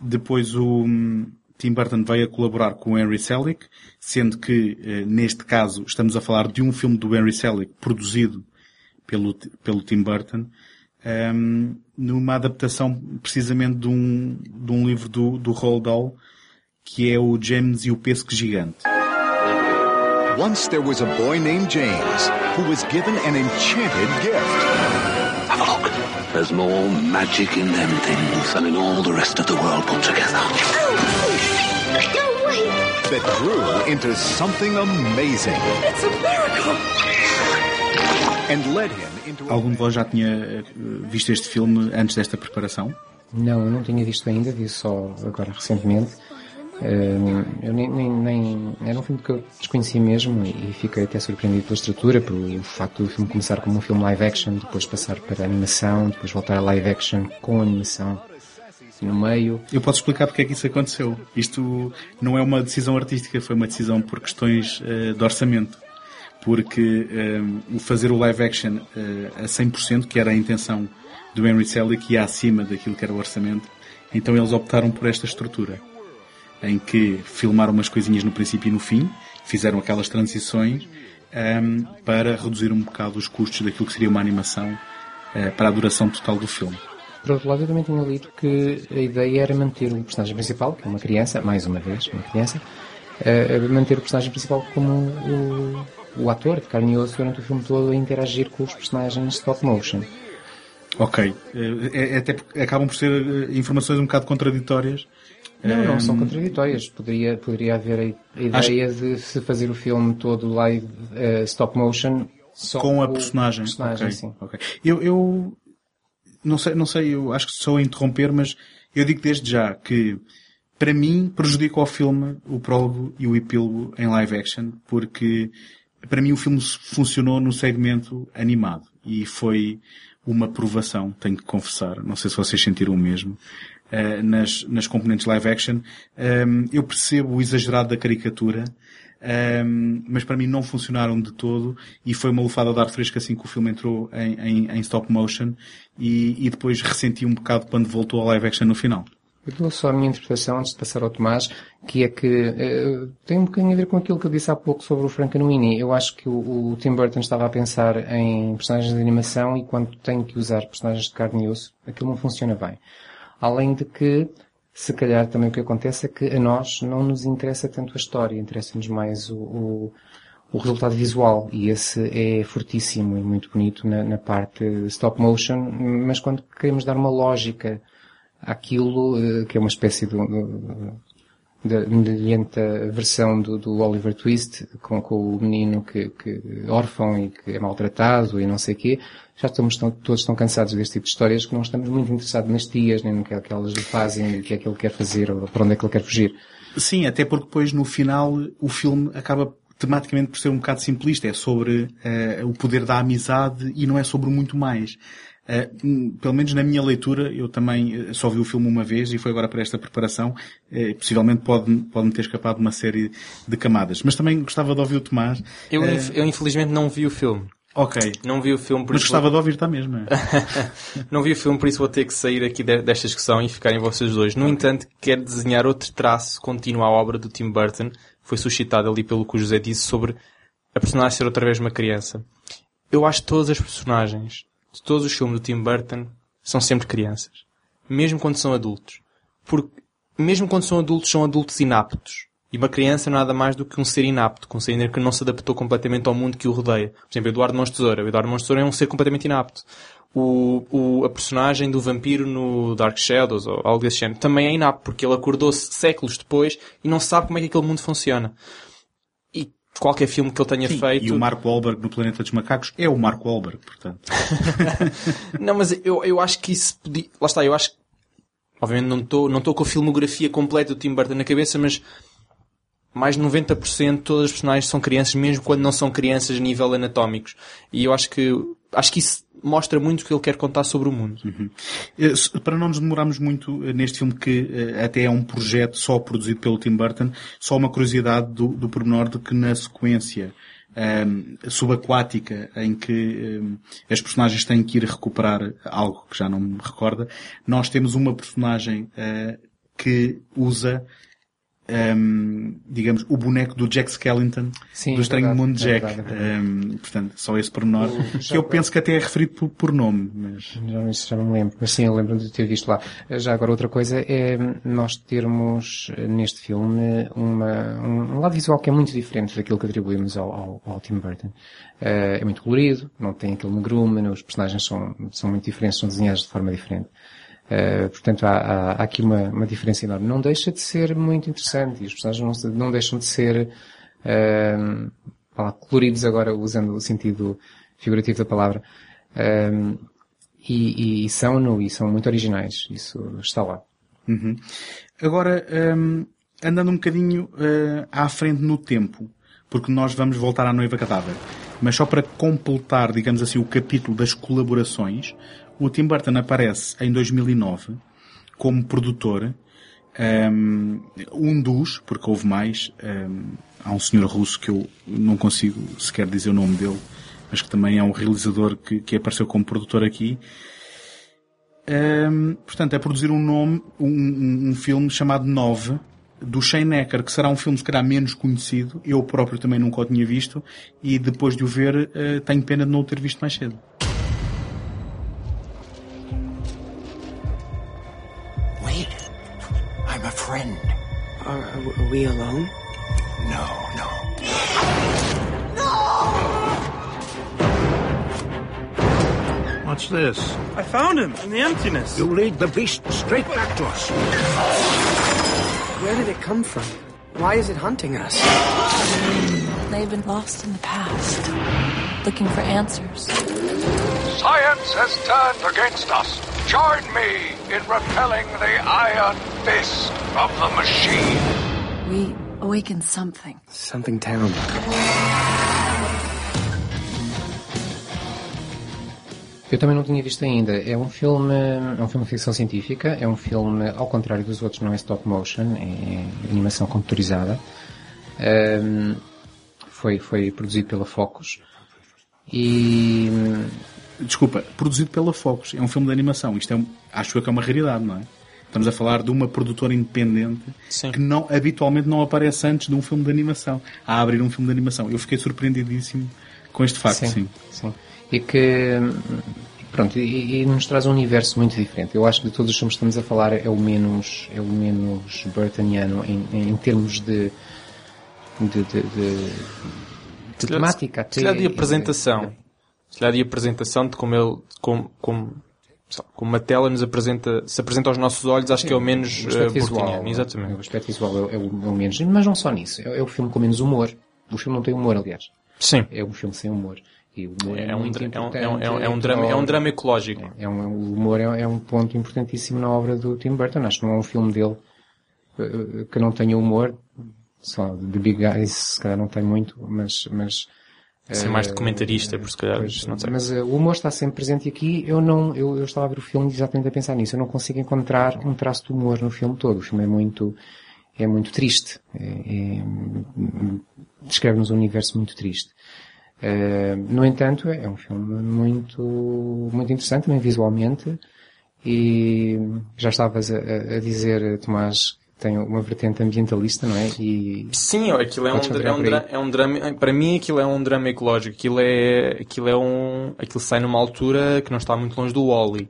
depois o hum, Tim Burton veio a colaborar com o Henry Selick, sendo que, eh, neste caso, estamos a falar de um filme do Henry Selick produzido pelo, pelo Tim Burton, hum, numa adaptação precisamente de um, de um livro do, do Roald Dahl, que é o James e o Pesco Gigante. Once there was a boy named James who was given an enchanted gift. Have a look. There's more magic in them things than in all the rest of the world put together. No way! that grew into something amazing It's a miracle! and led him into a Algum de vós já tinha eh, visto este filme antes desta preparação? Não, eu não tinha visto ainda, vi só agora recentemente. Hum, eu nem, nem, nem- era um filme que eu desconhecia mesmo e fiquei até surpreendido pela estrutura, pelo facto do filme começar como um filme live action, depois passar para animação, depois voltar a live action com animação no meio. Eu posso explicar porque é que isso aconteceu. Isto não é uma decisão artística, foi uma decisão por questões eh, de orçamento. Porque eh, o fazer o live action eh, a 100%, que era a intenção do Henry Selick, ia acima daquilo que era o orçamento, então eles optaram por esta estrutura. Em que filmaram umas coisinhas no princípio e no fim, fizeram aquelas transições ehm, para reduzir um bocado os custos daquilo que seria uma animação eh, para a duração total do filme. Por outro lado, eu também tinha lido que a ideia era manter o personagem principal, que é uma criança, mais uma vez, uma criança, eh, manter o personagem principal como o, o ator de carne e osso durante o filme todo a interagir com os personagens stop motion. Ok. É- é até acabam por ser informações um bocado contraditórias. Não, não são contraditórias. Poderia, poderia haver a, a Acho- ideia de se fazer o filme todo live eh, stop motion só com a personagem. personagem Ok, sim. ok. Eu, eu não sei, não sei, eu acho que sou a interromper, mas eu digo desde já que para mim, prejudica o filme, o prólogo e o epílogo em live action, porque para mim o filme funcionou no segmento animado e foi uma provação, tenho que confessar. Não sei se vocês sentiram o mesmo. Uh, nas, nas componentes live action. Um, eu percebo o exagerado da caricatura, um, mas para mim não funcionaram de todo e foi uma lufada de ar fresco assim que o filme entrou em, em, em stop motion e, e, depois ressenti um bocado quando voltou ao live action no final. Eu dou só a minha interpretação antes de passar ao Tomás, que é que uh, tem um bocadinho a ver com aquilo que eu disse há pouco sobre o Frankenweenie. Eu acho que o, o, Tim Burton estava a pensar em personagens de animação e quando tem que usar personagens de carne e osso, aquilo não funciona bem. Além de que, se calhar também o que acontece é que a nós não nos interessa tanto a história, interessa-nos mais o, o, o, resultado visual. E esse é fortíssimo e muito bonito na, na parte stop motion, mas quando queremos dar uma lógica aquilo eh, que é uma espécie de, da medalhenta versão do, do, Oliver Twist, com, com o menino que, que, órfão e que é maltratado e não sei quê. Já estamos todos tão cansados deste tipo de histórias que não estamos muito interessados nas tias, nem no que é que elas lhe fazem, o que é que ele quer fazer, ou para onde é que ele quer fugir. Sim, até porque depois no final o filme acaba tematicamente por ser um bocado simplista. É sobre uh, o poder da amizade e não é sobre muito mais. Uh, pelo menos na minha leitura, eu também eh, só vi o filme uma vez e foi agora para esta preparação. Uh, possivelmente pode, pode ter escapado uma série de camadas. Mas também gostava de ouvir o Tomás. Eu, uh, eu infelizmente não vi o filme. Ok. Não vi o filme por Mas gostava vou... de ouvir, está mesmo. É? [laughs] não vi o filme, por isso vou ter que sair aqui desta discussão e ficarem vocês dois. No okay. entanto, quero desenhar outro traço contínuo à obra do Tim Burton. Foi suscitado ali pelo que o José disse sobre a personagem ser outra vez uma criança. Eu acho que todas as personagens de todos os filmes do Tim Burton são sempre crianças. Mesmo quando são adultos. Porque, mesmo quando são adultos, são adultos inaptos. E uma criança é nada mais do que um ser inapto, um ser que não se adaptou completamente ao mundo que o rodeia. Por exemplo, Eduardo Mons Tesoura. O Eduardo Mons Tesoura é um ser completamente inapto. O, o, a personagem do vampiro no Dark Shadows, ou algo desse género, também é inapto, porque ele acordou-se séculos depois e não sabe como é que aquele mundo funciona qualquer filme que ele tenha Sim, feito. E o Mark Wahlberg no Planeta dos Macacos é o Mark Wahlberg, portanto. [laughs] não, mas eu, eu acho que isso podia... Lá está, eu acho que... Obviamente não estou não com a filmografia completa do Tim Burton na cabeça, mas mais de 90% todas as personagens são crianças, mesmo quando não são crianças a nível anatómicos. E eu acho que acho que isso mostra muito o que ele quer contar sobre o mundo. Uhum. Eh, para não nos demorarmos muito eh, neste filme, que eh, até é um projeto só produzido pelo Tim Burton, só uma curiosidade do, do pormenor de que na sequência um, ehm, subaquática em que um, ehm, as personagens têm que ir recuperar algo que já não me recorda, nós temos uma personagem uh, que usa um, digamos, o boneco do Jack Skellington Sim, do Estranho Mundo de Jack. É verdade, é verdade. Um, portanto, só esse pormenor, o, que eu penso que até é referido por, por nome. Mas... Já, isso já não me lembro, mas sim, eu lembro de ter visto lá. Já agora outra coisa é nós termos neste filme uma, um, um lado visual que é muito diferente daquilo que atribuímos ao, ao, ao Tim Burton. Uh, é muito colorido, não tem aquele negrume, os personagens são, são muito diferentes, são desenhados de forma diferente. Uh, portanto, há, há, há aqui uma, uma, diferença enorme. Não deixa de ser muito interessante e os personagens não, não deixam de ser uh, coloridos agora, usando o sentido figurativo da palavra. Uh, e, e, são no, e são muito originais. Isso está lá. Uhum. Agora, um, andando um bocadinho uh, à frente no tempo, porque nós vamos voltar à Noiva Cadáver. Mas só para completar, digamos assim, o capítulo das colaborações, o Tim Burton aparece em 2009 como produtor, um, um dos, porque houve mais, um, há um senhor russo que eu não consigo sequer dizer o nome dele, mas que também é um realizador que, que apareceu como produtor aqui. Um, portanto, é produzir um nome, um, um filme chamado Nove, do Shane Ecker, que será um filme se calhar menos conhecido. Eu próprio também nunca o tinha visto e depois de o ver uh, tenho pena de não o ter visto mais cedo. Friend. Are, are we alone? No, no. No! What's this? I found him in the emptiness. You lead the beast straight back to us. Where did it come from? Why is it hunting us? They've been lost in the past, looking for answers. Science has turned against us. Join me in repelling the iron fist of the machine. We awakened something. Something terrible. Eu também não tinha visto ainda. É um filme, é um filme de ficção científica. É um filme, ao contrário dos outros, não é stop motion, é animação computadorizada. Um, foi, foi produzido pela Focus. E Desculpa, produzido pela Focus. É um filme de animação. Isto é, um, acho eu que é uma raridade, não é? Estamos a falar de uma produtora independente Sim. que não, habitualmente não aparece antes de um filme de animação. A abrir um filme de animação. Eu fiquei surpreendidíssimo com este facto, sim. sim. E que, pronto, e, e nos traz um universo muito diferente. Eu acho que de todos os filmes que estamos a falar é o menos, é o menos Burtoniano em, em termos de, de, de, de, de temática até. Se calhar de apresentação. Se calhar de apresentação de como ele, como, como, como uma tela nos apresenta, se apresenta aos nossos olhos, acho que é o menos O uh, visual, Burtoniano. Exatamente. O aspecto visual é, é o, é o menos, mas não só nisso. É, é o filme com menos humor. O filme não tem humor, aliás. Sim. É um filme sem humor. E o humor é, É um, é um, é um, é é drama, é um drama ecológico. É um, o humor é, é um ponto importantíssimo na obra do Tim Burton. Acho que não há um filme dele eh, que não tenha humor. Só The Big Guys, se calhar não tem muito, mas, mas Ser mais documentarista, por se calhar, Pois, não sei. Mas eh, o humor está sempre presente e aqui eu não, eu, eu estava a ver o filme exatamente a pensar nisso. Eu não consigo encontrar um traço de humor no filme todo. O filme é muito, é muito triste. É, é, descreve-nos um universo muito triste. Eh, no entanto, é um filme muito, muito interessante também visualmente e já estavas a, a- dizer, Tomás, tem uma vertente ambientalista, não é? E Sim, aquilo é um, é, um, é um drama, para mim aquilo é um drama ecológico, aquilo é, aquilo é um, aquilo sai numa altura que não está muito longe do Wally.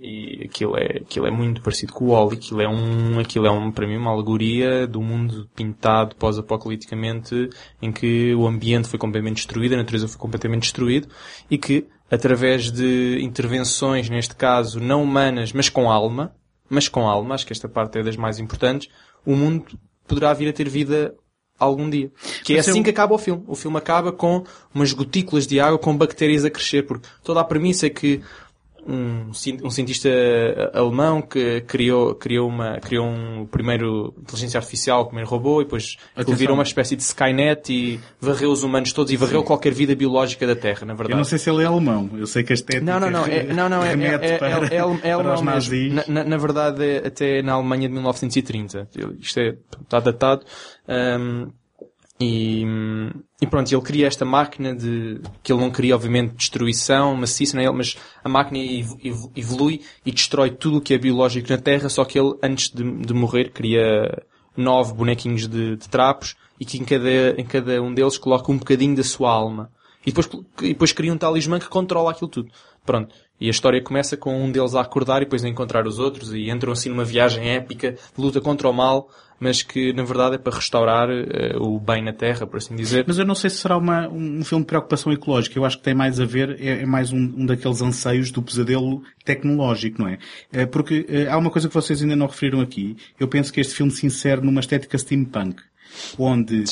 e aquilo é, aquilo é muito parecido com o Wally, aquilo é um, aquilo é um, para mim uma alegoria do mundo pintado pós-apocaliticamente em que o ambiente foi completamente destruído, a natureza foi completamente destruída e que através de intervenções, neste caso não humanas, mas com alma, mas com alma, acho que esta parte é das mais importantes, o mundo poderá vir a ter vida algum dia. Que é Mas assim eu- que acaba o filme. O filme acaba com umas gotículas de água com bactérias a crescer, porque toda a premissa é que um, um cientista alemão que criou, criou uma, criou um primeiro inteligência artificial, o primeiro robô, e depois Atenção. virou uma espécie de Skynet e varreu os humanos todos e varreu qualquer vida biológica da Terra, na verdade. Eu não sei se ele é alemão. Eu sei que a estética Não, não, não. É, não, não, é, é, é, para, é, é, é alemão [laughs] mesmo. Na, na, verdade, é até na Alemanha de 1930. Isto é, está datado. Ahm, e, e pronto, ele cria esta máquina de, que ele não queria, obviamente, destruição maciça, né? mas a máquina ev- ev- evolui e destrói tudo o que é biológico na Terra, só que ele, antes de, de morrer, cria nove bonequinhos de, de trapos e que em cada, em cada um deles coloca um bocadinho da sua alma. E depois, e depois cria um talismã que controla aquilo tudo. Pronto. E a história começa com um deles a acordar e depois a encontrar os outros e entram assim numa viagem épica de luta contra o mal, mas que na verdade é para restaurar eh, o bem na Terra, por assim dizer. Mas eu não sei se será uma, um filme de preocupação ecológica. Eu acho que tem mais a ver, é, é mais um, um daqueles anseios do pesadelo tecnológico, não é? É, Porque eh, há uma coisa que vocês ainda não referiram aqui. Eu penso que este filme se insere numa estética steampunk, onde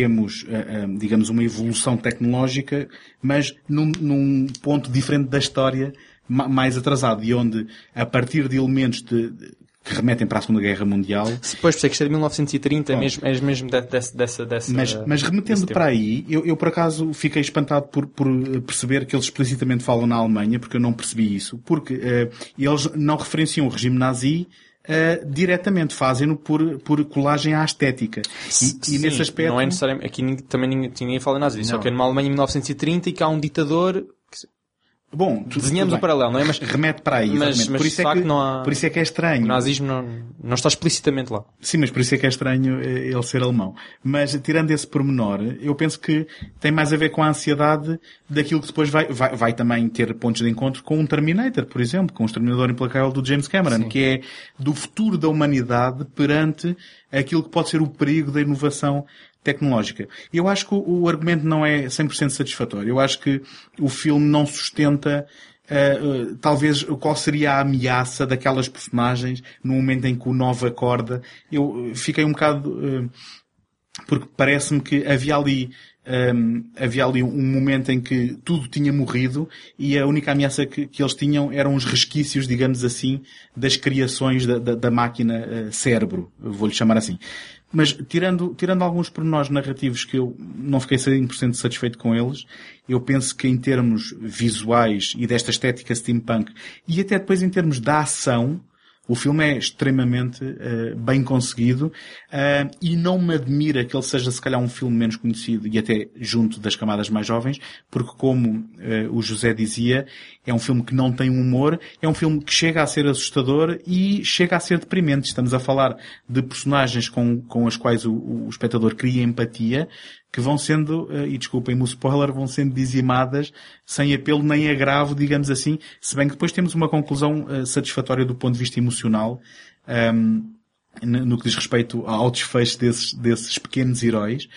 temos, eh, eh, digamos, uma evolução tecnológica, mas num, num ponto diferente da história, ma- mais atrasado, e onde, a partir de elementos de- de- que remetem para a Segunda Guerra Mundial, Depois, por isso é que isto é de 1930, é mesmo, é mesmo de- dessa, dessa, dessa, mas, mas remetendo para aí, eu, eu por acaso fiquei espantado por, por perceber que eles explicitamente falam na Alemanha, porque eu não percebi isso, porque eh, eles não referenciam o regime nazi eh, diretamente, fazem-no por, por colagem à estética. E, e Sim, nesse aspecto... Não é necessariamente, aqui ninguém- também ninguém, ninguém fala nazi, só Não. que é numa Alemanha em 1930 e que há um ditador Bom, tu- desenhamos tudo o paralelo, não é? Mas remete para aí, mas, mas por, isso é que, não há... por isso é que é estranho. O nazismo não, não está explicitamente lá. Sim, mas por isso é que é estranho eh, ele ser alemão. Mas tirando esse pormenor, eu penso que tem mais a ver com a ansiedade daquilo que depois vai, vai, vai também ter pontos de encontro com um Terminator, por exemplo, com o Exterminador Implacável do James Cameron, que é do futuro da humanidade perante aquilo que pode ser o perigo da inovação tecnológica. Eu acho que o, o argumento não é 100% satisfatório. Eu acho que o filme não sustenta Uh, uh, talvez qual seria a ameaça daquelas personagens no momento em que o Nova acorda. Eu uh, fiquei um bocado uh, porque parece-me que havia ali um, havia ali um momento em que tudo tinha morrido e a única ameaça que, que eles tinham eram os resquícios, digamos assim, das criações da, da, da máquina cérebro, vou-lhe chamar assim. Mas tirando, tirando alguns pormenores narrativos que eu não fiquei 100% satisfeito com eles, eu penso que em termos visuais e desta estética steampunk e até depois em termos da ação, o filme é extremamente uh, bem conseguido uh, e não me admira que ele seja se calhar um filme menos conhecido e até junto das camadas mais jovens, porque como uh, o José dizia, é um filme que não tem humor, é um filme que chega a ser assustador e chega a ser deprimente. Estamos a falar de personagens com, com as quais o, o espectador cria empatia, que vão sendo, e desculpem-me o spoiler, vão sendo dizimadas sem apelo nem agravo, digamos assim, se bem que depois temos uma conclusão satisfatória do ponto de vista emocional, um, no que diz respeito ao desfecho desses, desses pequenos heróis.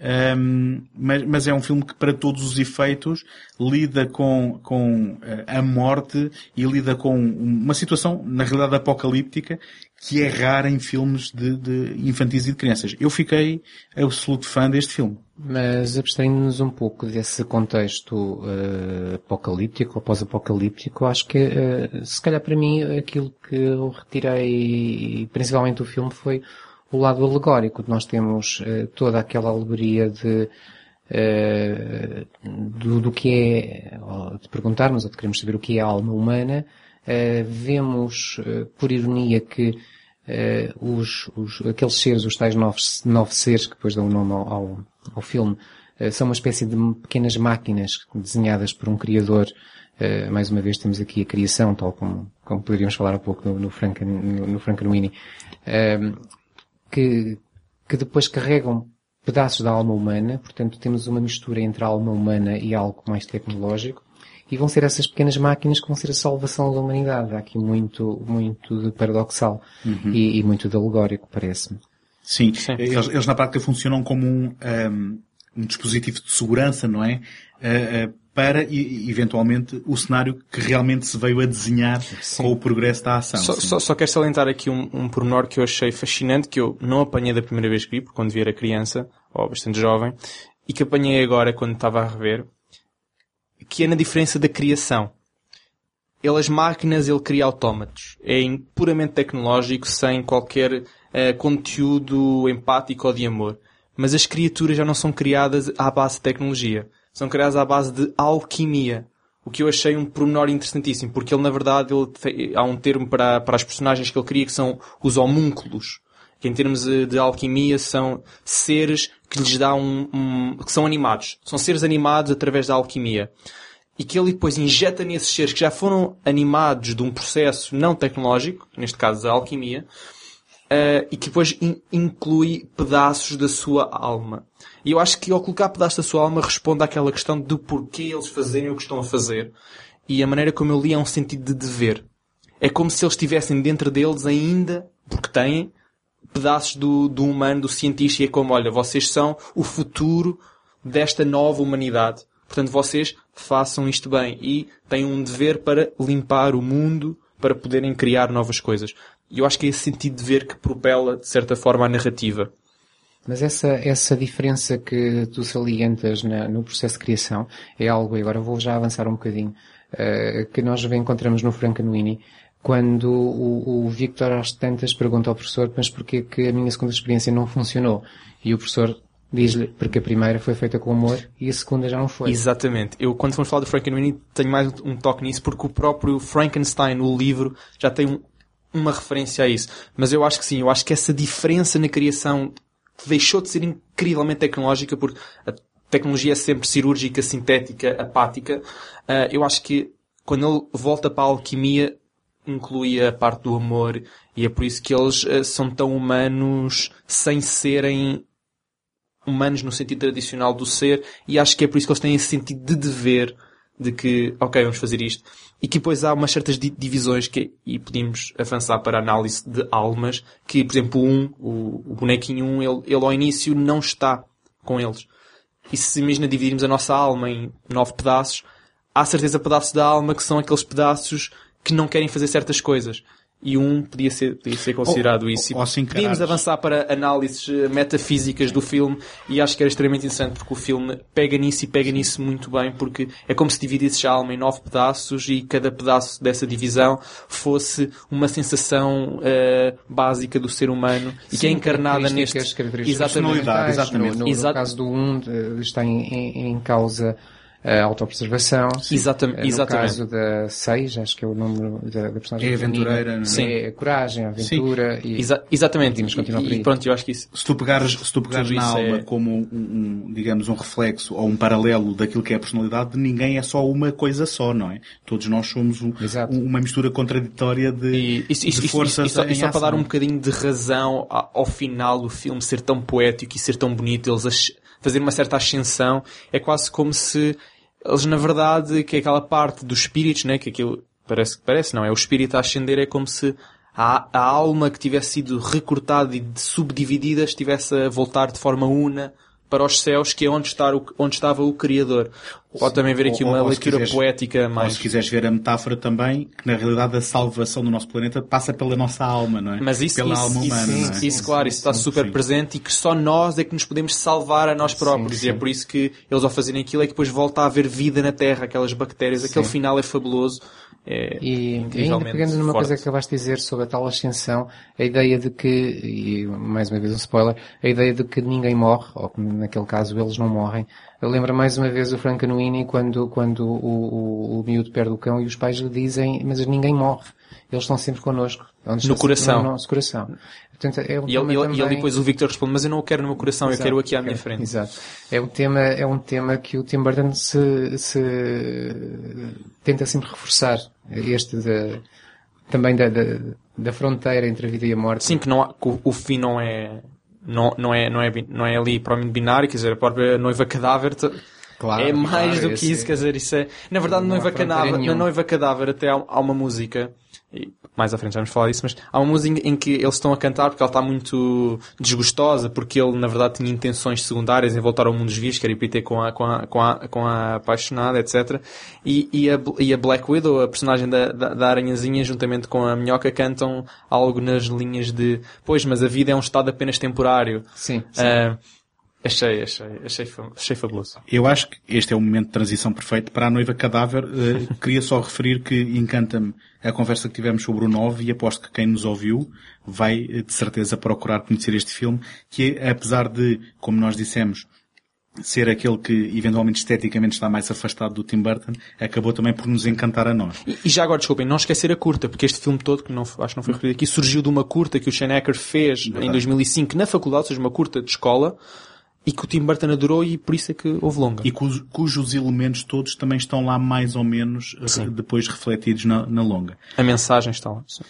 Um, mas, mas, é um filme que para todos os efeitos lida com, com a morte e lida com uma situação, na realidade, apocalíptica que é rara em filmes de, de infantis e de crianças. Eu fiquei absoluto fã deste filme. Mas abstraindo-nos um pouco desse contexto uh, apocalíptico ou pós-apocalíptico, acho que uh, se calhar para mim aquilo que eu retirei principalmente do filme foi o lado alegórico. Nós temos uh, toda aquela alegoria de do, do, que é, de perguntarmos ou de queremos saber o que é a alma humana, vemos, por ironia, que os, os, aqueles seres, os tais nove, nove seres que depois dão o nome ao, ao ao filme, uh, são uma espécie de pequenas máquinas desenhadas por um criador. Uh, mais uma vez temos aqui a criação, tal como, como poderíamos falar um pouco no, no, Franken, no, no uh, que, que depois carregam pedaços da alma humana, portanto temos uma mistura entre a alma humana e algo mais tecnológico, e vão ser essas pequenas máquinas que vão ser a salvação da humanidade. Há aqui muito, muito de paradoxal uhum. e, e, muito de alegórico, parece-me. Sim, Sim. Eles, eles, na prática funcionam como um, um, um, dispositivo de segurança, não é? Uh, uh, para, e, eventualmente, o cenário que realmente se veio a desenhar Sim. com o progresso da ação. Só, só, só, quero salientar aqui um, um pormenor que eu achei fascinante, que eu não apanhei da primeira vez que vi, porque quando vi era criança, ou bastante jovem, e que apanhei agora quando estava a rever, que é na diferença da criação. Ele, as máquinas, ele cria autómatos. É puramente tecnológico, sem qualquer uh, conteúdo empático ou de amor. Mas as criaturas já não são criadas à base de tecnologia. São criadas à base de alquimia. O que eu achei um pormenor interessantíssimo, porque ele, na verdade, ele há um termo para, para as personagens que ele cria que são os homúnculos. Que em termos de alquimia são seres que lhes dá um, um, que são animados. São seres animados através da alquimia. E que ele depois injeta nesses seres que já foram animados de um processo não tecnológico, neste caso a alquimia, uh, e que depois in inclui pedaços da sua alma. E eu acho que ao colocar pedaços da sua alma responde àquela questão do porquê eles fazerem o que estão a fazer. E a maneira como eu li é um sentido de dever. É como se eles estivessem dentro deles ainda, porque têm, pedaços do, do humano, do cientista, e é como, olha, vocês são o futuro desta nova humanidade. Portanto, vocês façam isto bem e têm um dever para limpar o mundo, para poderem criar novas coisas. E eu acho que é esse sentido de ver que propela, de certa forma, a narrativa. Mas essa, essa diferença que tu salientas na, no processo de criação é algo, e agora vou já avançar um bocadinho, uh, que nós encontramos no Frankenweenie, quando o, o Victor às tantas pergunta ao professor, mas porquê que a minha segunda experiência não funcionou? E o professor diz-lhe, porque a primeira foi feita com amor e a segunda já não foi. Exatamente. Eu, quando fomos falar do Frankenweenie, tenho mais um toque nisso, porque o próprio Frankenstein, o livro, já tem um, uma referência a isso. Mas eu acho que sim, eu acho que essa diferença na criação deixou de ser incrivelmente tecnológica, porque a tecnologia é sempre cirúrgica, sintética, apática. Uh, eu acho que quando ele volta para a alquimia, inclui a parte do amor, e é por isso que eles uh, são tão humanos sem serem humanos no sentido tradicional do ser, e acho que é por isso que eles têm esse sentido de dever, de que, ok, vamos fazer isto e que depois há umas certas divisões que, e podemos avançar para a análise de almas, que, por exemplo, um, o, o bonequinho 1, um, ele, ele ao início não está com eles. E se imagina dividirmos a nossa alma em nove pedaços, há certeza pedaços da alma que são aqueles pedaços que não querem fazer certas coisas. E um podia ser, podia ser considerado Ou- isso. Ou encarares- podíamos avançar para análises eh, metafísicas do filme e acho que era extremamente interessante porque o filme pega nisso e pega nisso muito bem porque é como se dividisse a alma em nove pedaços e cada pedaço dessa divisão fosse uma sensação eh, básica do ser humano e que é Sim, encarnada neste... Exatamente. exatamente. No, no- no caso do 1 eh, está em, em, em causa a autopreservação. Exatam- Eh, No exatamente. caso da 6, acho que é o número da, da personagem É aventureira, não é? Sim. É a coragem, a aventura e Exa- exatamente. podemos continuar por E, aí. e pronto, eu acho que isso... Se tu pegares, se tu pegares na isso alma é- como um, um, digamos, um reflexo ou um paralelo daquilo que é a personalidade, de ninguém é só uma coisa só, não é? Todos nós somos um- um- uma mistura contraditória de, E isso, isso, de isso, forças isso, isso, em só para dar um bocadinho de razão a- ao final do filme ser tão poético e ser tão bonito, eles ach- fazer uma certa ascensão, é quase como se eles na verdade, que é aquela parte dos espíritos, né, que aquilo parece que parece, não é? O espírito a ascender é como se a, a alma que tivesse sido recortada e subdividida estivesse a voltar de forma una para os céus, que é onde, está o, onde estava o Criador. Pode também haver aqui Ou- uma ou- ou leitura quiseres- poética Ou mais... se quiseres ver a metáfora também, que na realidade a salvação do nosso planeta passa pela nossa alma, não é? Mas isso, pela isso, alma isso, humana, isso, é? isso, claro, isso está super Sim. presente e que só nós é que nos podemos salvar a nós próprios. E é por isso que eles ao fazerem aquilo é que depois volta a haver vida na Terra, aquelas bactérias. Aquele Sim. final é fabuloso. É E ainda pegando numa forte. coisa que acabaste de dizer sobre a tal ascensão, a ideia de que, e mais uma vez um spoiler, a ideia de que ninguém morre, ou que naquele caso eles não morrem, lembra mais uma vez o Frankenweenie quando, quando o, o, o miúdo perde o cão e os pais lhe dizem, mas ninguém morre. Eles estão sempre connosco. No coração. No nosso coração. Portanto, é um E, ele, tema e ele- também- depois o Victor responde, mas eu não o quero no meu coração, eu Exato, quero aqui à minha ok, frente. Exato. É um tema, é um tema que o Tim Burton se, se tenta sempre reforçar. Este da, também da, da, da fronteira entre a vida e a morte. Sim, que, não há, que o, o fim não é, não, não é, não é, não é ali provavelmente binário, quer dizer, a própria noiva cadáver te- Claro, é mais claro, do que isso, é- quer dizer, isso é, na verdade, noiva cadáver, na noiva cadáver até há, há uma música, e mais à frente já vamos falar disso, mas há uma música em que eles estão a cantar porque ela está muito desgostosa, porque ele, na verdade, tinha intenções secundárias em voltar ao mundo dos vivos, quer ir ter com a, com a, com a, com a apaixonada, etc. E, e, a, e a Black Widow, a personagem da, da, da aranhazinha, juntamente com a minhoca, cantam algo nas linhas de, pois, mas a vida é um estado apenas temporário. Sim, sim. Ah, achei, achei, achei, achei fabuloso. Eu acho que este é o momento de transição perfeito para a noiva cadáver. Eh, queria só referir que encanta-me a conversa que tivemos sobre o 9 e aposto que quem nos ouviu vai eh, de certeza procurar conhecer este filme, que apesar de, como nós dissemos, ser aquele que eventualmente esteticamente está mais afastado do Tim Burton, acabou também por nos encantar a nós. E, e já agora, desculpem, não esquecer a curta, porque este filme todo, que não, acho que não foi referido aqui, surgiu de uma curta que o Shane Acker fez em 2005 na faculdade, ou seja, uma curta de escola, e que o Tim Burton adorou e por isso é que houve longa. E cujo- cujos elementos todos também estão lá mais ou menos eh, Sim. depois refletidos na, na longa. A mensagem está lá. sim.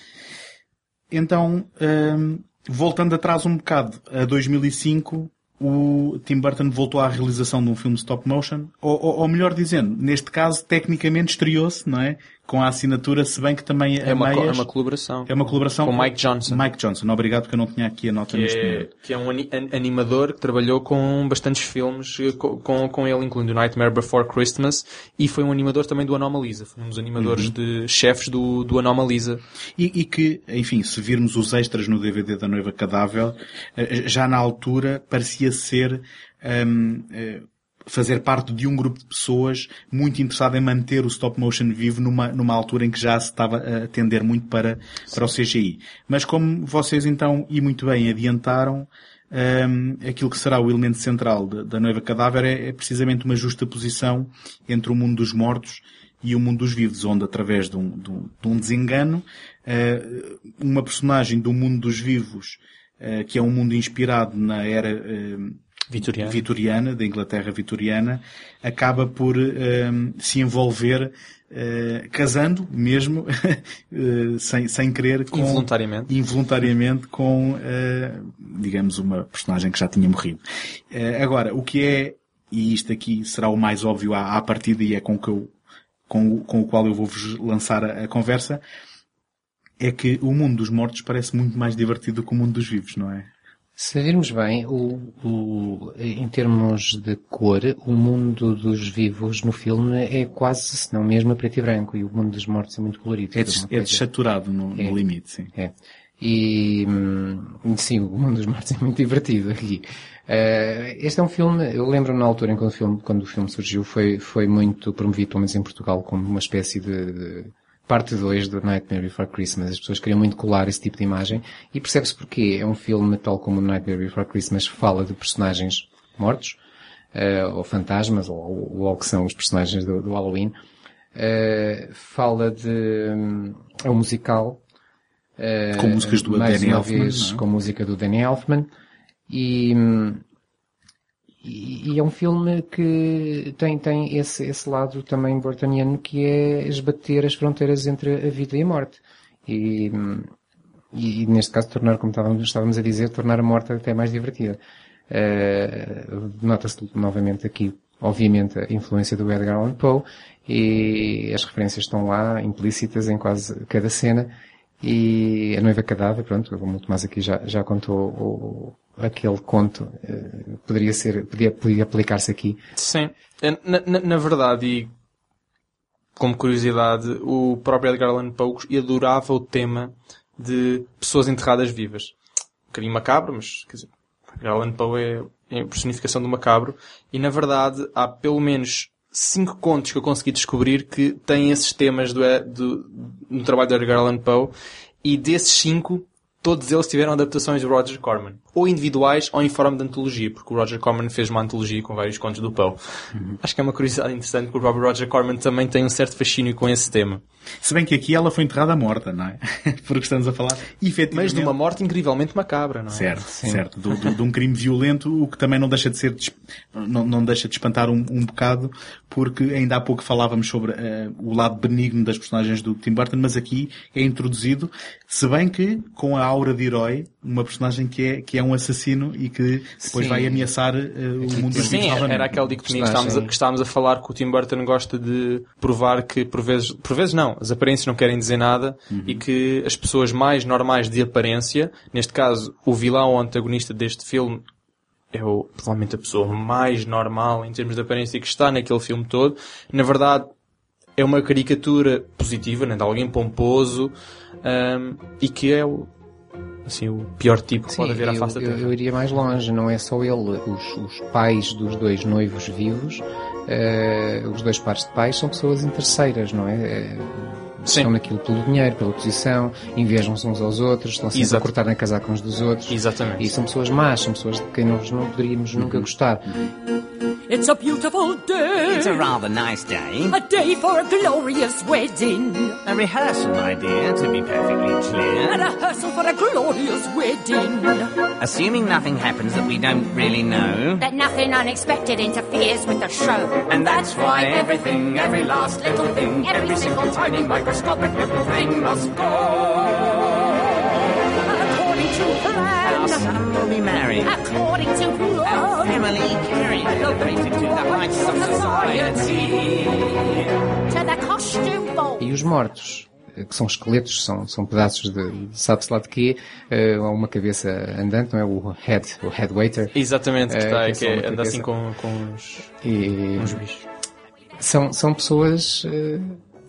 Então, hum, voltando atrás um bocado, a 2005, o Tim Burton voltou à realização de um filme stop motion, ou, ou- ou melhor dizendo, neste caso, tecnicamente estreou-se, não é? Com a assinatura, se bem que também É uma, co- é meias- uma colaboração. é uma colaboração Com Mike Johnson. Mike Johnson, obrigado porque eu não tinha aqui a nota que neste é, momento. que é um ani- an- animador que trabalhou com bastantes filmes eh, co- com, com ele, incluindo Nightmare Before Christmas, e foi um animador também do Anomalisa. Foi um dos animadores Uhum. de chefes do, do Anomalisa. E, e que, enfim, se virmos os extras no DVD da Noiva Cadáver, eh, já na altura parecia ser hum, eh, fazer parte de um grupo de pessoas muito interessado em manter o stop motion vivo numa, numa altura em que já se estava a tender muito para, para o CGI. Mas como vocês então, e muito bem, adiantaram, hum, aquilo que será o elemento central da, da Noiva Cadáver é, é precisamente uma justa posição entre o mundo dos mortos e o mundo dos vivos, onde através de um, de um- de um desengano, eh, uma personagem do mundo dos vivos, eh, que é um mundo inspirado na era eh, Vitoriana. vitoriana, da Inglaterra vitoriana, acaba por eh, se envolver eh, casando mesmo, [laughs] eh, sem, sem querer, com, Involuntariamente. involuntariamente com, eh, digamos, uma personagem que já tinha morrido. Agora, o que é, e isto aqui será o mais óbvio à, à partida e é com, que eu, com, o- com o qual eu vou-vos lançar a, a conversa, é que o mundo dos mortos parece muito mais divertido do que o mundo dos vivos, não é? Se virmos bem, o, o, em termos de cor, o mundo dos vivos no filme é quase, se não mesmo, a preto e branco, e o mundo dos mortos é muito colorido. É, des, é desaturado no, no É. limite, sim. É. E, hum, sim, o mundo dos mortos é muito divertido aqui. Eh, este é um filme, eu lembro na altura em que o filme, quando o filme surgiu, foi, foi muito promovido, pelo menos em Portugal, como uma espécie de, de parte 2 do Nightmare Before Christmas. As pessoas queriam muito colar esse tipo de imagem e percebe-se porquê. É um filme, tal como o Nightmare Before Christmas, fala de personagens mortos, eh, ou fantasmas, ou, ou, que são os personagens do, do Halloween. Eh, fala de, hum, é um musical, eh, Com músicas do Danny Elfman, vez, é? com música do Danny Elfman. E, hum, e, é um filme que tem, tem esse, esse lado também burtoniano que é esbater as fronteiras entre a vida e a morte. E, e, e neste caso tornar, como estávamos, estávamos a dizer, tornar a morte até mais divertida. Eh, Nota-se novamente aqui, obviamente, a influência do Edgar Allan Poe e as referências estão lá, implícitas em quase cada cena. E a noiva cadáver, pronto, como o Tomás aqui já, já contou o, aquele conto, eh, poderia ser, podia, podia aplicar-se aqui. Sim. É, Na, na, na verdade, e como curiosidade, o próprio Edgar Allan Poe adorava o tema de pessoas enterradas vivas. Um bocadinho macabro, mas quer dizer, Edgar Allan Poe é, é a personificação do macabro e na verdade há pelo menos cinco contos que eu consegui descobrir que têm esses temas do, do, no trabalho do Edgar Allan Poe e desses cinco todos eles tiveram adaptações de Roger Corman. Ou individuais ou em forma de antologia, porque o Roger Corman fez uma antologia com vários contos do Poe. Acho que é uma curiosidade interessante, porque o próprio Roger Corman também tem um certo fascínio com esse tema. Se bem que aqui ela foi enterrada morta, não é? [laughs] Porque estamos a falar, efetivamente... Mas de uma morte incrivelmente macabra, não é? Certo, certo. Do, do, de um crime violento, o que também não deixa de ser, não, não deixa de espantar um, um bocado, porque ainda há pouco falávamos sobre uh, o lado benigno das personagens do Tim Burton, mas aqui é introduzido, se bem que com a aura de herói, uma personagem que é, que é um assassino e que depois Sim. vai ameaçar uh, o mundo dos Sim, novamente. era aquela dicotomia que estávamos, a, que estávamos a falar que o Tim Burton gosta de provar que por vezes, por vezes não, as aparências não querem dizer nada Uhum. e que as pessoas mais normais de aparência, neste caso o vilão ou antagonista deste filme é o, provavelmente a pessoa mais normal em termos de aparência que está naquele filme todo, na verdade é uma caricatura positiva, né, de alguém pomposo um, e que é o, assim, o pior tipo que Sim, pode haver à eu, face da eu, Terra. eu iria mais longe, não é só ele, os, os pais dos dois noivos vivos, eh, os dois pares de pais são pessoas interesseiras, não é? Eh, Estão naquilo pelo dinheiro, pela posição, invejam-se uns aos outros, estão sempre Exato. a cortar na casaca uns dos outros. Exatamente. E são pessoas más, são pessoas de quem nós não poderíamos nunca gostar. It's a beautiful day. It's a rather nice day. A day for a glorious wedding. A rehearsal, my dear, to be perfectly A clear. rehearsal for a glorious wedding. Assuming nothing happens that we don't really know. That nothing unexpected interferes with the show. And that's why everything, every last little thing, every single tiny little thing must go. According to plan. Our son will be married. According to Our family carried, elevated to the heights of society. To the costume ball. E os mortos, eh, que são esqueletos, são, são pedaços de, sabe-se lá de quê, eh, há uma cabeça andante, não é? O head, o head waiter. Exatamente, que, Eh, tá, é que, uma anda assim com, com os, E com os bichos. são, são pessoas eh,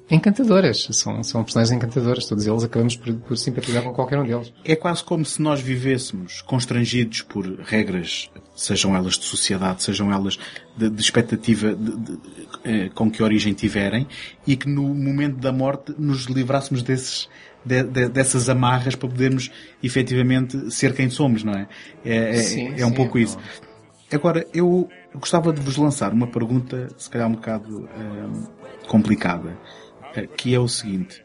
encantadoras, são, são personagens encantadoras, todos eles acabamos por, por simpatizar com qualquer um deles. É quase como se nós vivêssemos constrangidos por regras, sejam elas de sociedade, sejam elas de, de expectativa de- de- eh, com que origem tiverem, e que no momento da morte nos livrássemos desses, de- de- dessas amarras para podermos efetivamente ser quem somos, não é? É, é- Sim, é um sim, pouco é isso. Agora, eu gostava de vos lançar uma pergunta, se calhar um bocado eh, complicada, que é o seguinte.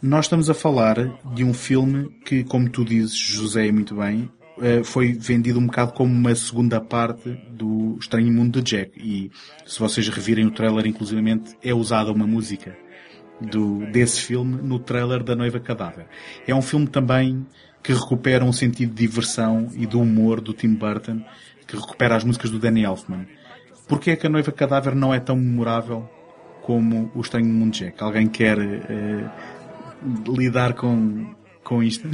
Nós estamos a falar de um filme que, como tu dizes, José, muito bem, eh, foi vendido um bocado como uma segunda parte do Estranho Mundo de Jack. E se vocês revirem o trailer, inclusivamente, é usada uma música do, desse filme no trailer da Noiva Cadáver. É um filme também que recupera um sentido de diversão e do humor do Tim Burton, que recupera as músicas do Danny Elfman. Porquê é que a Noiva Cadáver não é tão memorável como o Estranho Mundo Jack? Alguém quer eh, lidar com, com isto?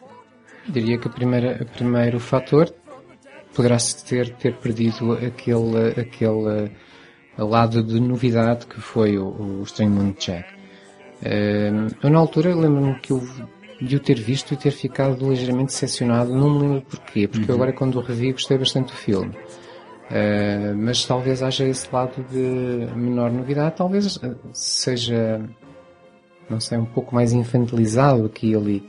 [laughs] Diria que o primeiro fator poderá-se ter, ter perdido aquele, aquele lado de novidade que foi o, o Estranho Mundo Jack. Uh, eu na altura lembro-me que eu de o ter visto e ter ficado ligeiramente decepcionado, não me lembro porquê, porque uhum. agora quando o revi gostei bastante do filme. Uh, mas talvez haja esse lado de menor novidade, talvez seja, não sei, um pouco mais infantilizado aqui e ali.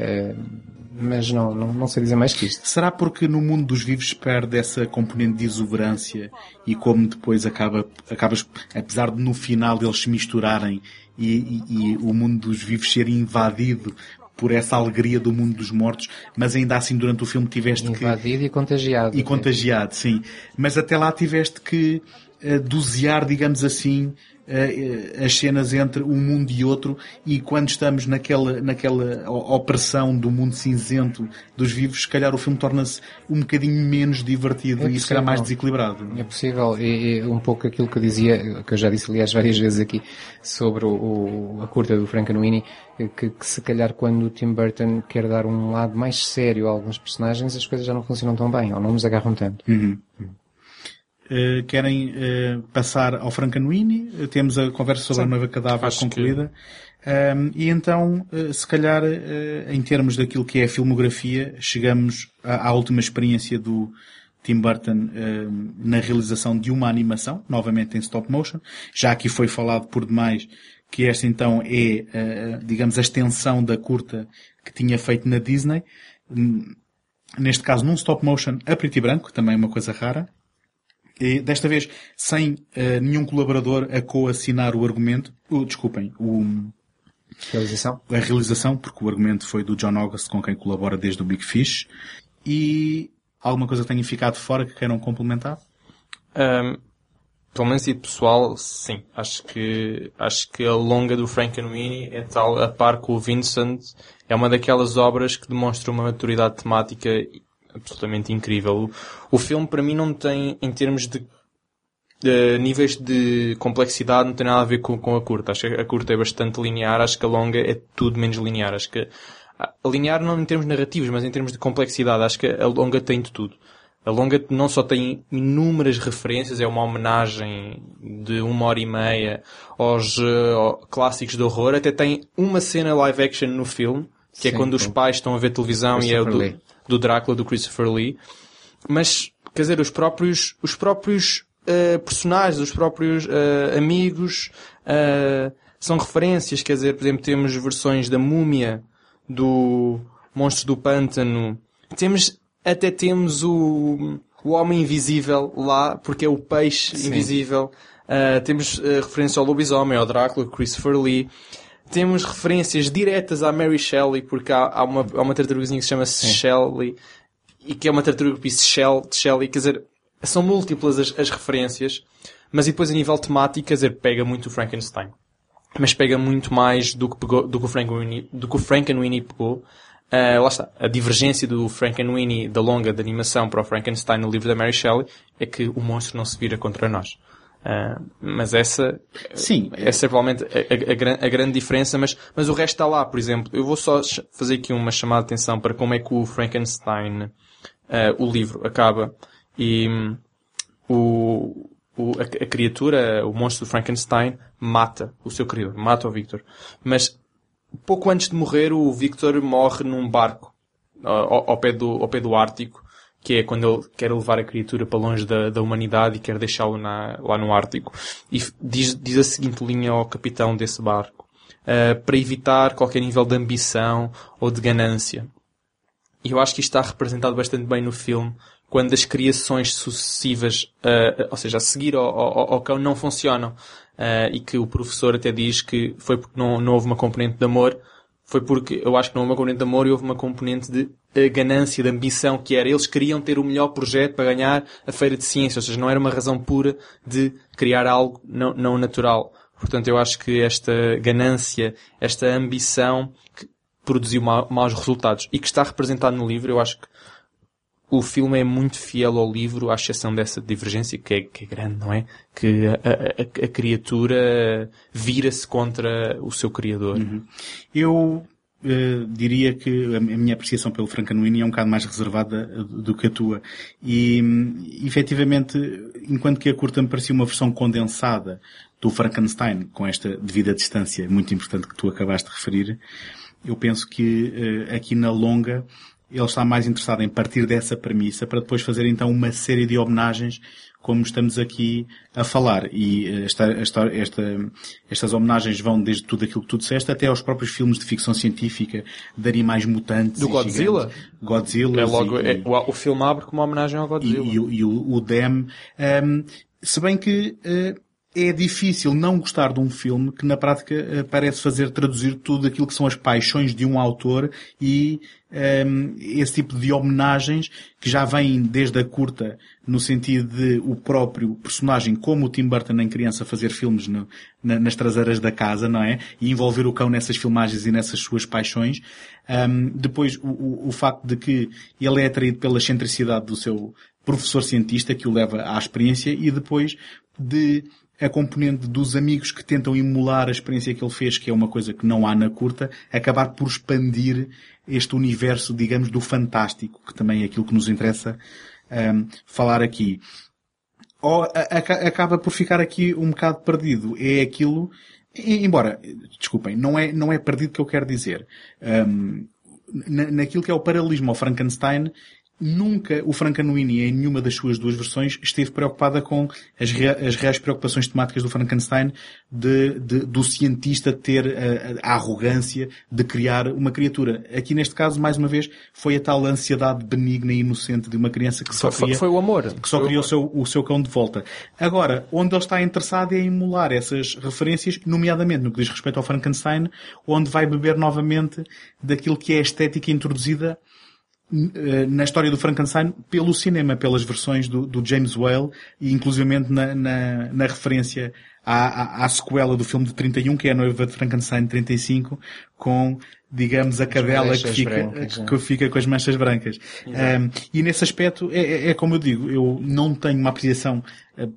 Uh, mas não, não, não sei dizer mais que isto. Será porque no mundo dos vivos perde essa componente de exuberância e como depois acaba, acabas, apesar de no final eles se misturarem e, e, e o mundo dos vivos ser invadido por essa alegria do mundo dos mortos, mas ainda assim durante o filme tiveste Invadido que... Invadido e contagiado. E contagiado, sim. Mas até lá tiveste que uh, dosear, digamos assim, as cenas entre um mundo e outro e quando estamos naquela, naquela opressão do mundo cinzento dos vivos, se calhar o filme torna-se um bocadinho menos divertido é e se calhar mais desequilibrado. É possível. E, e, um pouco aquilo que eu dizia, que eu já disse aliás várias vezes aqui, sobre o, o a curta do Frankenweenie, que, que se calhar quando o Tim Burton quer dar um lado mais sério a alguns personagens, as coisas já não funcionam tão bem, ou não nos agarram tanto. Uhum. Uh, querem uh, passar ao Frankenweenie, uh, temos a conversa sobre Sim. a noiva cadáver concluída. Que... Um, e então, se calhar, em termos daquilo que é a filmografia, chegamos à, à última experiência do Tim Burton na realização de uma animação, novamente em stop motion. Já aqui foi falado por demais que esta então é, digamos, a extensão da curta que tinha feito na Disney. Neste caso, num stop motion a preto e branco, também uma coisa rara. E desta vez sem uh, nenhum colaborador a co-assinar o argumento, uh, desculpem, o, realização. a realização, porque o argumento foi do John August com quem colabora desde o Big Fish. E alguma coisa que tenha ficado fora que queiram complementar? Um, pelo menos e pessoal, sim. Acho que, acho que a longa do Frankenweenie é tal, a par com o Vincent, é uma daquelas obras que demonstra uma maturidade temática absolutamente incrível. O, o filme para mim não tem, em termos de Uh, níveis de complexidade não tem nada a ver com, com a curta. Acho que a curta é bastante linear, acho que a longa é tudo menos linear. Acho que a linear não em termos narrativos, mas em termos de complexidade, acho que a longa tem de tudo. A longa não só tem inúmeras referências, é uma homenagem de uma hora e meia aos uh, clássicos de horror, até tem uma cena live action no filme, que é Sim, é quando os pais estão a ver televisão e é o do, do Drácula do Christopher Lee. Mas, quer dizer, os próprios, os próprios uh, personagens, os próprios uh, amigos, uh, são referências, quer dizer, por exemplo, temos versões da múmia, do monstro do pântano, temos, até temos o, o homem invisível lá, porque é o peixe Sim. invisível, temos referência ao lobisomem, ao Drácula, Christopher Lee, temos referências diretas à Mary Shelley, porque há, há uma, há uma tartarugazinha que se chama Sim. Shelley, e que é uma tartaruga que Shell, Shelley, quer dizer, são múltiplas as, as referências, mas e depois a nível temático, quer dizer, pega muito o Frankenstein. Mas pega muito mais do que, pegou, do que o Frankenweenie, do que o Frankenweenie pegou. Uh, lá está. A divergência do Frankenweenie da longa de animação para o Frankenstein no livro da Mary Shelley é que o monstro não se vira contra nós. Uh, mas essa, Sim. essa é provavelmente a, a, a, grande diferença, mas, mas o resto está lá, por exemplo. Eu vou só fazer aqui uma chamada de atenção para como é que o Frankenstein, uh, o livro, acaba. E um, o, o, a, a, criatura, o monstro do Frankenstein, mata o seu criador, mata o Victor. Mas pouco antes de morrer, o Victor morre num barco ao, ao, pé, do, ao pé do Ártico que é quando ele quer levar a criatura para longe da, da humanidade e quer deixá-lo lá no Ártico. E diz, diz a seguinte linha ao capitão desse barco. Uh, para evitar qualquer nível de ambição ou de ganância. E eu acho que isto está representado bastante bem no filme, quando as criações sucessivas, uh, ou seja, a seguir ao, ao, ao cão, não funcionam. Uh, e que o professor até diz que foi porque não, não houve uma componente de amor, foi porque eu acho que não houve uma componente de amor e houve uma componente de ganância, de ambição, que era eles queriam ter o melhor projeto para ganhar a feira de ciência, ou seja, não era uma razão pura de criar algo não, não natural. Portanto, eu acho que esta ganância, esta ambição produziu ma maus resultados e que está representado no livro, eu acho que o filme é muito fiel ao livro, à exceção dessa divergência, que é, que é grande, não é? Que a, a, a criatura vira-se contra o seu criador. Uhum. Eu uh, diria que a minha apreciação pelo Frankenweenie é um bocado mais reservada do que a tua. E, efetivamente, enquanto que a curta me parecia uma versão condensada do Frankenstein, com esta devida distância muito importante que tu acabaste de referir, eu penso que uh, aqui na longa ele está mais interessado em partir dessa premissa para depois fazer então uma série de homenagens como estamos aqui a falar. E esta, esta, esta, estas homenagens vão desde tudo aquilo que tu disseste até aos próprios filmes de ficção científica de animais mutantes. Do Godzilla? Gigantes. Godzilla. É logo, e, é, o, o filme abre como uma homenagem ao Godzilla. E, e, e o, o Dem. Um, se bem que uh, é difícil não gostar de um filme que na prática uh, parece fazer traduzir tudo aquilo que são as paixões de um autor e um, esse tipo de homenagens que já vêm desde a curta no sentido de o próprio personagem, como o Tim Burton em criança, fazer filmes no, na, nas traseiras da casa, não é? E envolver o cão nessas filmagens e nessas suas paixões. Um, depois, o, o, o facto de que ele é atraído pela excentricidade do seu professor cientista que o leva à experiência e depois de a componente dos amigos que tentam emular a experiência que ele fez, que é uma coisa que não há na curta, acabar por expandir este universo, digamos, do fantástico, que também é aquilo que nos interessa um, falar aqui. Ou, a, a, acaba por ficar aqui um bocado perdido. É aquilo, embora, desculpem, não é, não é perdido que eu quero dizer. Um, na, naquilo que é o paralelismo ao Frankenstein, nunca o Frankenweenie, em nenhuma das suas duas versões, esteve preocupada com as, rea as reais preocupações temáticas do Frankenstein de, de, do cientista ter a, a, arrogância de criar uma criatura. Aqui neste caso, mais uma vez, foi a tal ansiedade benigna e inocente de uma criança que só foi, queria, foi o amor. Que só queria o seu, o seu cão de volta. Agora, onde ele está interessado é em emular essas referências, nomeadamente no que diz respeito ao Frankenstein, onde vai beber novamente daquilo que é a estética introduzida eh, na história do Frankenstein pelo cinema, pelas versões do, do James Whale e inclusivamente na, na, na referência à, à, à, sequela do filme de 31, que é a noiva de Frankenstein 35, com, digamos, a cadela que fica, brancas, que fica com as manchas brancas. Um, e nesse aspecto, é, é, é, como eu digo, eu não tenho uma apreciação uh,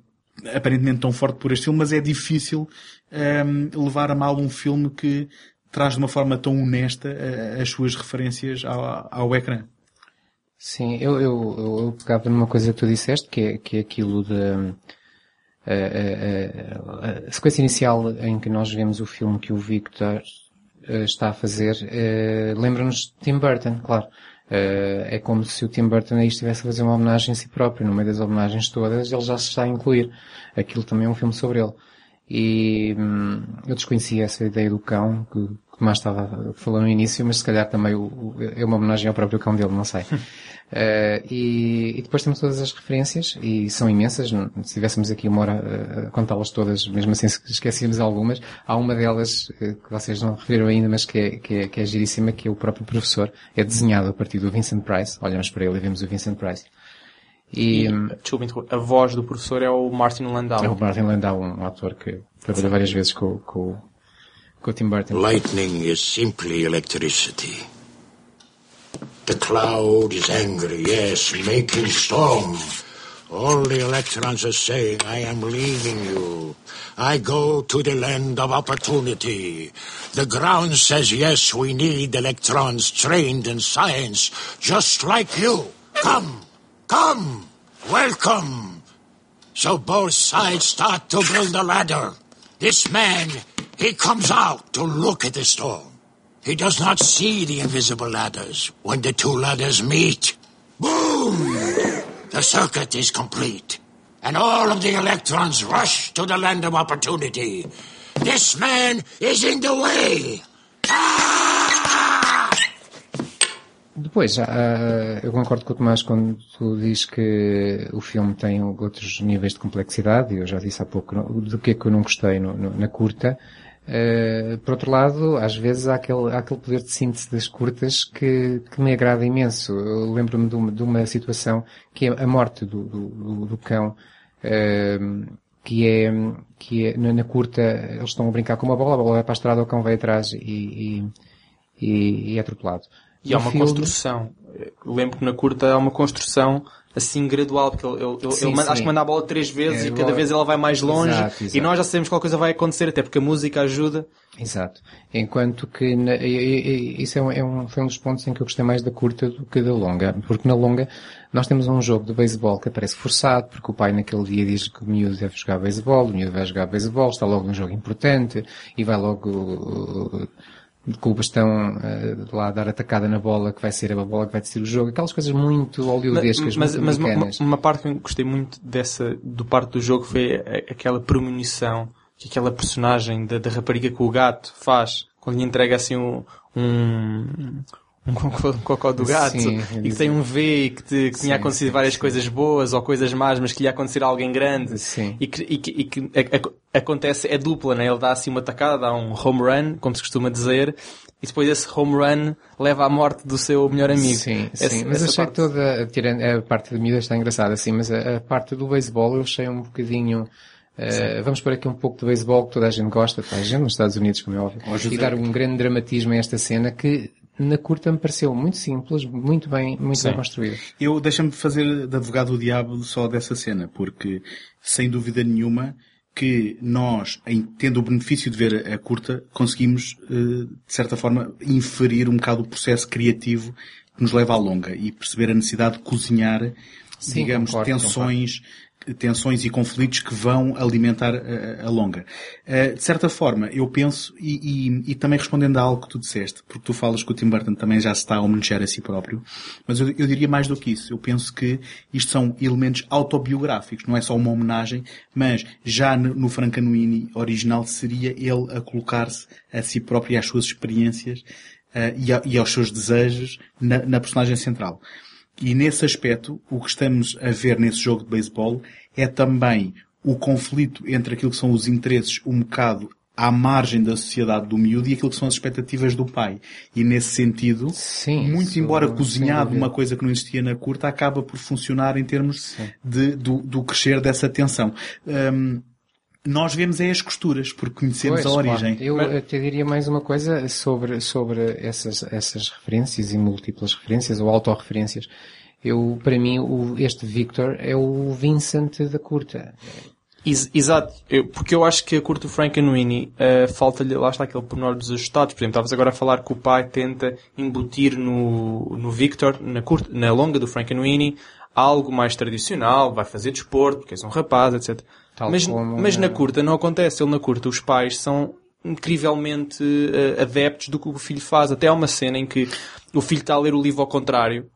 aparentemente tão forte por este filme, mas é difícil um, levar a mal um filme que traz de uma forma tão honesta uh, as suas referências ao, ao ecrã. Sim, eu, eu, eu pegava numa coisa que tu disseste, que é, que é aquilo de, a, a, a, a, sequência inicial em que nós vemos o filme que o Victor uh, está a fazer, uh, lembra-nos de Tim Burton, claro. Uh, é como se o Tim Burton aí estivesse a fazer uma homenagem a si próprio. No meio das homenagens todas, ele já se está a incluir. Aquilo também é um filme sobre ele. E hum, eu desconhecia essa ideia do cão, que, que mais estava falando no início, mas se calhar também o, o, é uma homenagem ao próprio cão dele, não sei. [laughs] Uh, e, e, depois temos todas as referências, e são imensas, se tivéssemos aqui uma hora a contá-las todas, mesmo assim esquecíamos algumas, há uma delas uh, que vocês não referiram ainda, mas que é, que, é, que é giríssima, que é o próprio professor, é desenhado a partir do Vincent Price, olhamos para ele e vemos o Vincent Price. E, e desculpa, a voz do professor é o Martin Landau. É o Martin Landau, um ator que trabalhou várias vezes com, com, com o Tim Burton. Lightning is simply electricity. The cloud is angry, yes, making storm. All the electrons are saying, I am leaving you. I go to the land of opportunity. The ground says, yes, we need electrons trained in science, just like you. Come, come, welcome. So both sides start to build a ladder. This man, he comes out to look at the storm. He does not see the invisible ladders. When the two ladders meet, boom! The circuit is complete. And all of the electrons rush to the land of opportunity. This man is in the way! Ah! Depois, uh, eu concordo com o Tomás quando tu dizes que o filme tem outros níveis de complexidade, eu já disse há pouco do que é que eu não gostei no, no, na curta, Uh, por outro lado, às vezes há aquele, há aquele poder de síntese das curtas que, que me agrada imenso. Lembro-me de uma, de uma situação que é a morte do, do, do cão, uh, que é, que é, na, curta, eles estão a brincar com uma bola, a bola vai para a estrada, o cão vai atrás e, e, e, é atropelado. E há uma filme... construção. lembro que na curta há uma construção assim gradual, porque ele, ele, Sim, ele manda- acho que manda a bola três vezes É, e cada vez ela vai mais longe Exato, e exato. nós já sabemos alguma coisa vai acontecer, até porque a música ajuda. Exato. Enquanto que na- e- e- e- isso é um, é um- foi um dos pontos em que eu gostei mais da curta do que da longa. Porque na longa nós temos um jogo de beisebol que parece forçado, porque o pai naquele dia diz que o miúdo deve jogar beisebol, o miúdo vai jogar beisebol, está logo num jogo importante e vai logo uh, com o bastão uh, lá dar atacada na bola que vai ser a bola que vai decidir o jogo. Aquelas coisas muito hollywoodescas, mas, muito mas uma, americanas. uma parte que eu gostei muito dessa, do parte do jogo foi aquela premonição que aquela personagem da, da rapariga com o gato faz quando lhe entrega assim um, um, [laughs] um cocó, cocó do gato Sim, e que tem um V e que, te, que tinha Sim, acontecido sim, várias sim. coisas boas ou coisas más, mas que lhe ia acontecer a alguém grande Sim. e que, e que, e que a- a- acontece, é dupla, né? Ele dá assim uma tacada, dá um home run, como se costuma dizer, e depois esse home run leva à morte do seu melhor amigo. Sim, Essa- sim. Mas achei parte- toda, tirando a parte da miúda está engraçada, sim, mas a, a parte do beisebol eu achei um bocadinho, eh, vamos pôr aqui um pouco de beisebol que toda a gente gosta, toda a gente nos Estados Unidos, como é óbvio, José. e dar um grande dramatismo a esta cena que na curta me pareceu muito simples, muito bem, muito Sim. bem construída. Eu deixa-me fazer de advogado do diabo só dessa cena, porque sem dúvida nenhuma que nós, em, tendo o benefício de ver a, a curta, conseguimos, eh, de certa forma, inferir um bocado o processo criativo que nos leva à longa e perceber a necessidade de cozinhar, Sim, digamos, concordo, tensões, tensões e conflitos que vão alimentar a, a longa. Eh, de certa forma, eu penso, e, e- e também respondendo a algo que tu disseste, porque tu falas que o Tim Burton também já se está a homenagear a si próprio, mas eu, eu diria mais do que isso. Eu penso que isto são elementos autobiográficos, não é só uma homenagem, mas já no, no Frankenweenie original seria ele a colocar-se a si próprio e às suas experiências eh, e, a- e aos seus desejos na, na personagem central. E nesse aspecto, o que estamos a ver nesse jogo de beisebol é também o conflito entre aquilo que são os interesses um bocado à margem da sociedade do miúdo e aquilo que são as expectativas do pai. E nesse sentido, muito isso, embora cozinhado uma coisa que não existia na curta, acaba por funcionar em termos de, do, do crescer dessa tensão. Hum, nós vemos é as costuras, porque conhecemos Pois, a origem. claro. Eu até diria mais uma coisa sobre, sobre essas, essas referências e múltiplas referências ou autorreferências. Eu, para mim, o, este Victor é o Vincent da curta. Ex- Exato, Eu- porque eu acho que a curta do Frankenweenie uh, falta-lhe, lá está aquele pormenor dos ajustados. Por exemplo, estavas agora a falar que o pai tenta embutir no, no Victor, na, curta, na longa do Frankenweenie, algo mais tradicional, vai fazer desporto, porque és um rapaz, etc. Tal mas como mas na- curta não acontece. Ele na curta, os pais são incrivelmente uh, adeptos do que o filho faz. Até há uma cena em que o filho está a ler o livro ao contrário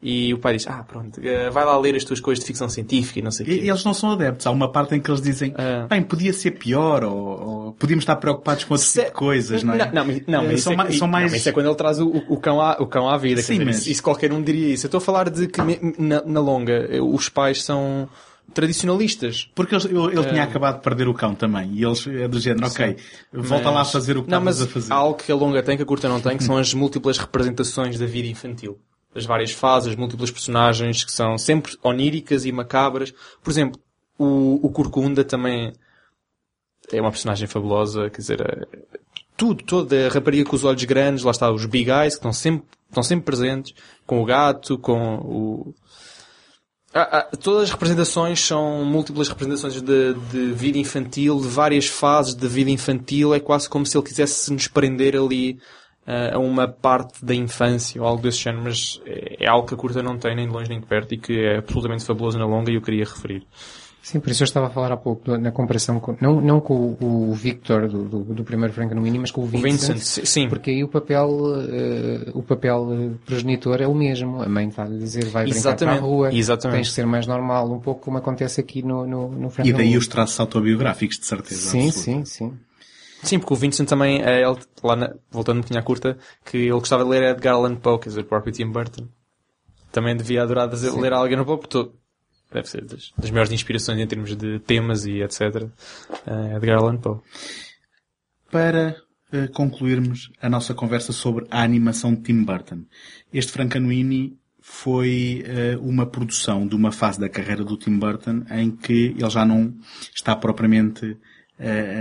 e o pai diz, ah pronto, uh, vai lá ler as tuas coisas de ficção científica e não sei o quê. E eles não são adeptos. Há uma parte em que eles dizem, bem, podia ser pior, ou, ou podíamos estar preocupados com outro tipo de coisas, não é? Não, não, mas, não, mas isso é, mais, são não, mais... mas isso é quando ele traz o, o, cão, à, o cão à vida. Sim, dizer, mas- isso, isso qualquer um diria isso. Eu estou a falar de que na, na longa eh, os pais são tradicionalistas. Porque ele, ele- tinha Eh, acabado de perder o cão também. E eles é do género, ok, volta Mas- lá a fazer o que não, estavas mas a fazer. há algo que a longa tem que a curta não tem, que são as múltiplas representações da vida infantil. Das várias fases, as múltiplas personagens que são sempre oníricas e macabras. Por exemplo, o, o Corcunda também é uma personagem fabulosa, quer dizer, é- tudo, toda a rapariga com os olhos grandes, lá está os big eyes, que estão sempre, estão sempre presentes, com o gato, com o... Ah, ah, todas as representações são múltiplas representações de, de vida infantil, de várias fases de vida infantil, é quase como se ele quisesse nos prender ali ah, a uma parte da infância ou algo desse género, mas é, é algo que a curta não tem nem de longe nem de perto e que é absolutamente fabuloso na longa e eu queria referir. Sim, por isso eu estava a falar há pouco do- na comparação com, não, não com o, o Victor do, do, do primeiro Frankenweenie, mas com o Vincent. Vincent, si- sim. Porque aí o papel, eh, o papel eh, progenitor é o mesmo. A mãe está a dizer vai brincar para a Exatamente, rua, exatamente. tens que ser mais normal, um pouco como acontece aqui no, no, no E Frankenweenie. daí os traços autobiográficos, de certeza. Sim, absoluta. sim, sim. Sim, porque o Vincent também, é ele, lá na- voltando um bocadinho à curta, que ele gostava de ler Edgar Allan Poe, quer dizer, o próprio Tim Burton. Também devia adorar dizer- ler Allan Poe, porque deve ser das, das maiores inspirações em termos de temas e etc. eh, Edgar Allan Poe. Para eh, concluirmos a nossa conversa sobre a animação de Tim Burton. Este Frankenweenie foi eh, uma produção de uma fase da carreira do Tim Burton em que ele já não está propriamente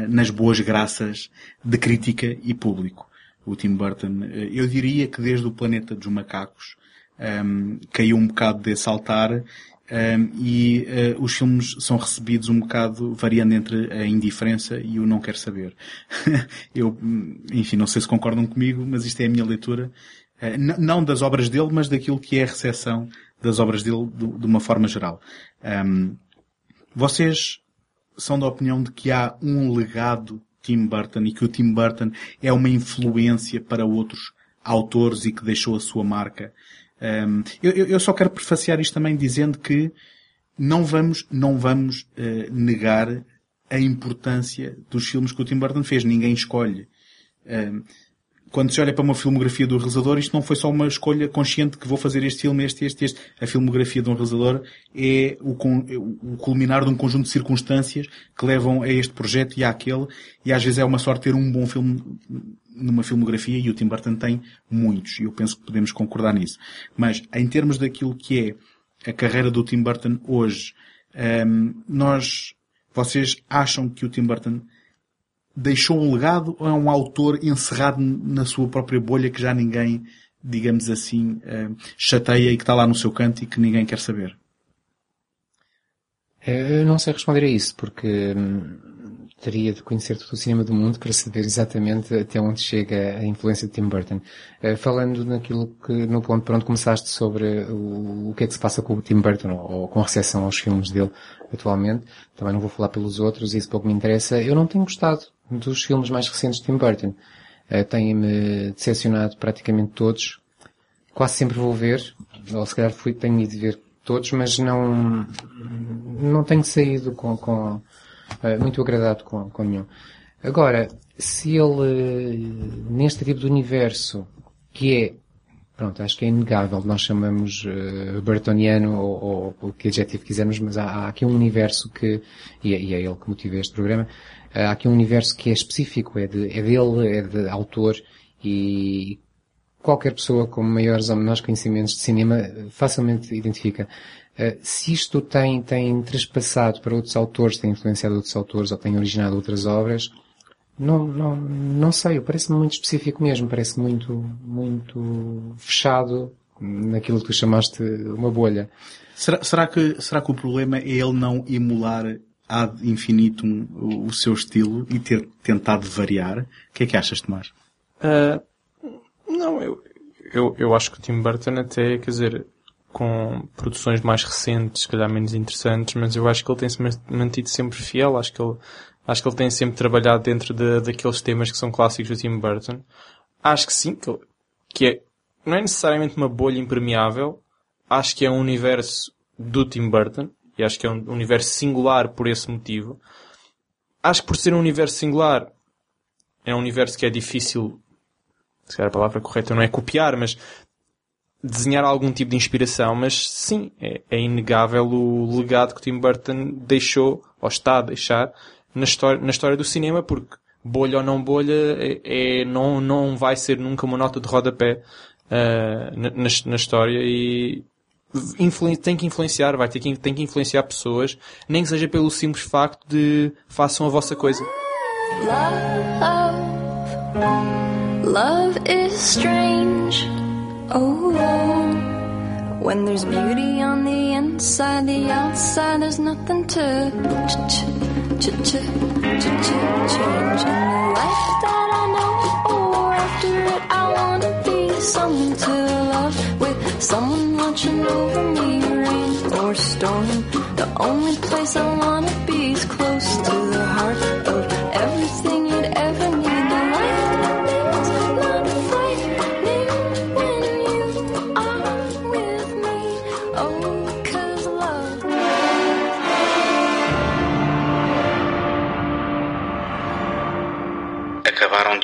nas boas graças de crítica e público. O Tim Burton, eu diria que desde o Planeta dos Macacos ehm, caiu um bocado desse altar Um, e uh, os filmes são recebidos um bocado variando entre a indiferença e o não quer saber. [laughs] Eu, enfim, não sei se concordam comigo, mas isto é a minha leitura, uh, não das obras dele, mas daquilo que é a recepção das obras dele de uma forma geral. Um, vocês são da opinião de que há um legado Tim Burton e que o Tim Burton é uma influência para outros autores e que deixou a sua marca um, eu, eu, só quero prefaciar isto também dizendo que não vamos, não vamos uh, negar a importância dos filmes que o Tim Burton fez. Ninguém escolhe. Um, quando se olha para uma filmografia do realizador, isto não foi só uma escolha consciente que vou fazer este filme, este, este, este. A filmografia de um realizador é o, o culminar de um conjunto de circunstâncias que levam a este projeto e àquele, e às vezes é uma sorte ter um bom filme numa filmografia e o Tim Burton tem muitos, e eu penso que podemos concordar nisso. Mas, em termos daquilo que é a carreira do Tim Burton hoje, um, nós, vocês acham que o Tim Burton deixou um legado ou é um autor encerrado na sua própria bolha que já ninguém, digamos assim, um, chateia e que está lá no seu canto e que ninguém quer saber? Eu não sei responder a isso, porque hum, teria de conhecer todo o cinema do mundo para saber exatamente até onde chega a influência de Tim Burton. Uh, falando naquilo que, no ponto por onde começaste sobre o, o que é que se passa com o Tim Burton ou, com a recepção aos filmes dele atualmente, também não vou falar pelos outros, isso pouco me interessa. Eu não tenho gostado dos filmes mais recentes de Tim Burton. Uh, Têm-me decepcionado praticamente todos. Quase sempre vou ver, ou se calhar fui, tenho ido ver todos, mas não, não tenho saído com, com muito agradado com, com nenhum. Agora, se ele, neste tipo de universo, que é, pronto, acho que é inegável, nós chamamos uh, Burtoniano ou, ou, o que adjetivo quisermos, mas há, há aqui um universo que, e é, e é ele que motiva este programa, uh, há aqui um universo que é específico, é, de, é dele, é de autor, e qualquer pessoa com maiores ou menores conhecimentos de cinema facilmente identifica. Eh, se isto tem, tem trespassado para outros autores, tem influenciado outros autores ou tem originado outras obras, não, não, não sei, parece-me muito específico mesmo, parece muito, muito fechado naquilo que tu chamaste uma bolha. Será, será, que, será que o problema é ele não emular ad infinitum o, o seu estilo e ter tentado variar? O que é que achas, Tomás? Uh, não, eu, eu, eu acho que o Tim Burton até, quer dizer, com produções mais recentes, se calhar menos interessantes, mas eu acho que ele tem-se mantido sempre fiel, acho que ele, acho que ele tem sempre trabalhado dentro de, daqueles temas que são clássicos do Tim Burton. Acho que sim, que, que é, não é necessariamente uma bolha impermeável, acho que é um universo do Tim Burton, e acho que é um universo singular por esse motivo. Acho que por ser um universo singular, é um universo que é difícil, se calhar a palavra correta não é copiar, mas desenhar algum tipo de inspiração, mas sim, é, é, inegável o legado que Tim Burton deixou, ou está a deixar, na história, na história do cinema, porque bolha ou não bolha, é, é não, não vai ser nunca uma nota de rodapé uh, na, na, história e tem que influenciar, vai ter que, tem que influenciar pessoas, nem que seja pelo simples facto de façam a vossa coisa. Love, love is strange. Oh, when there's beauty on the inside, the outside, there's nothing to ch ch ch ch change. And the life that I know, or after it, I wanna be someone to love with someone watching over me, rain or storm. The only place I wanna be is close to the heart of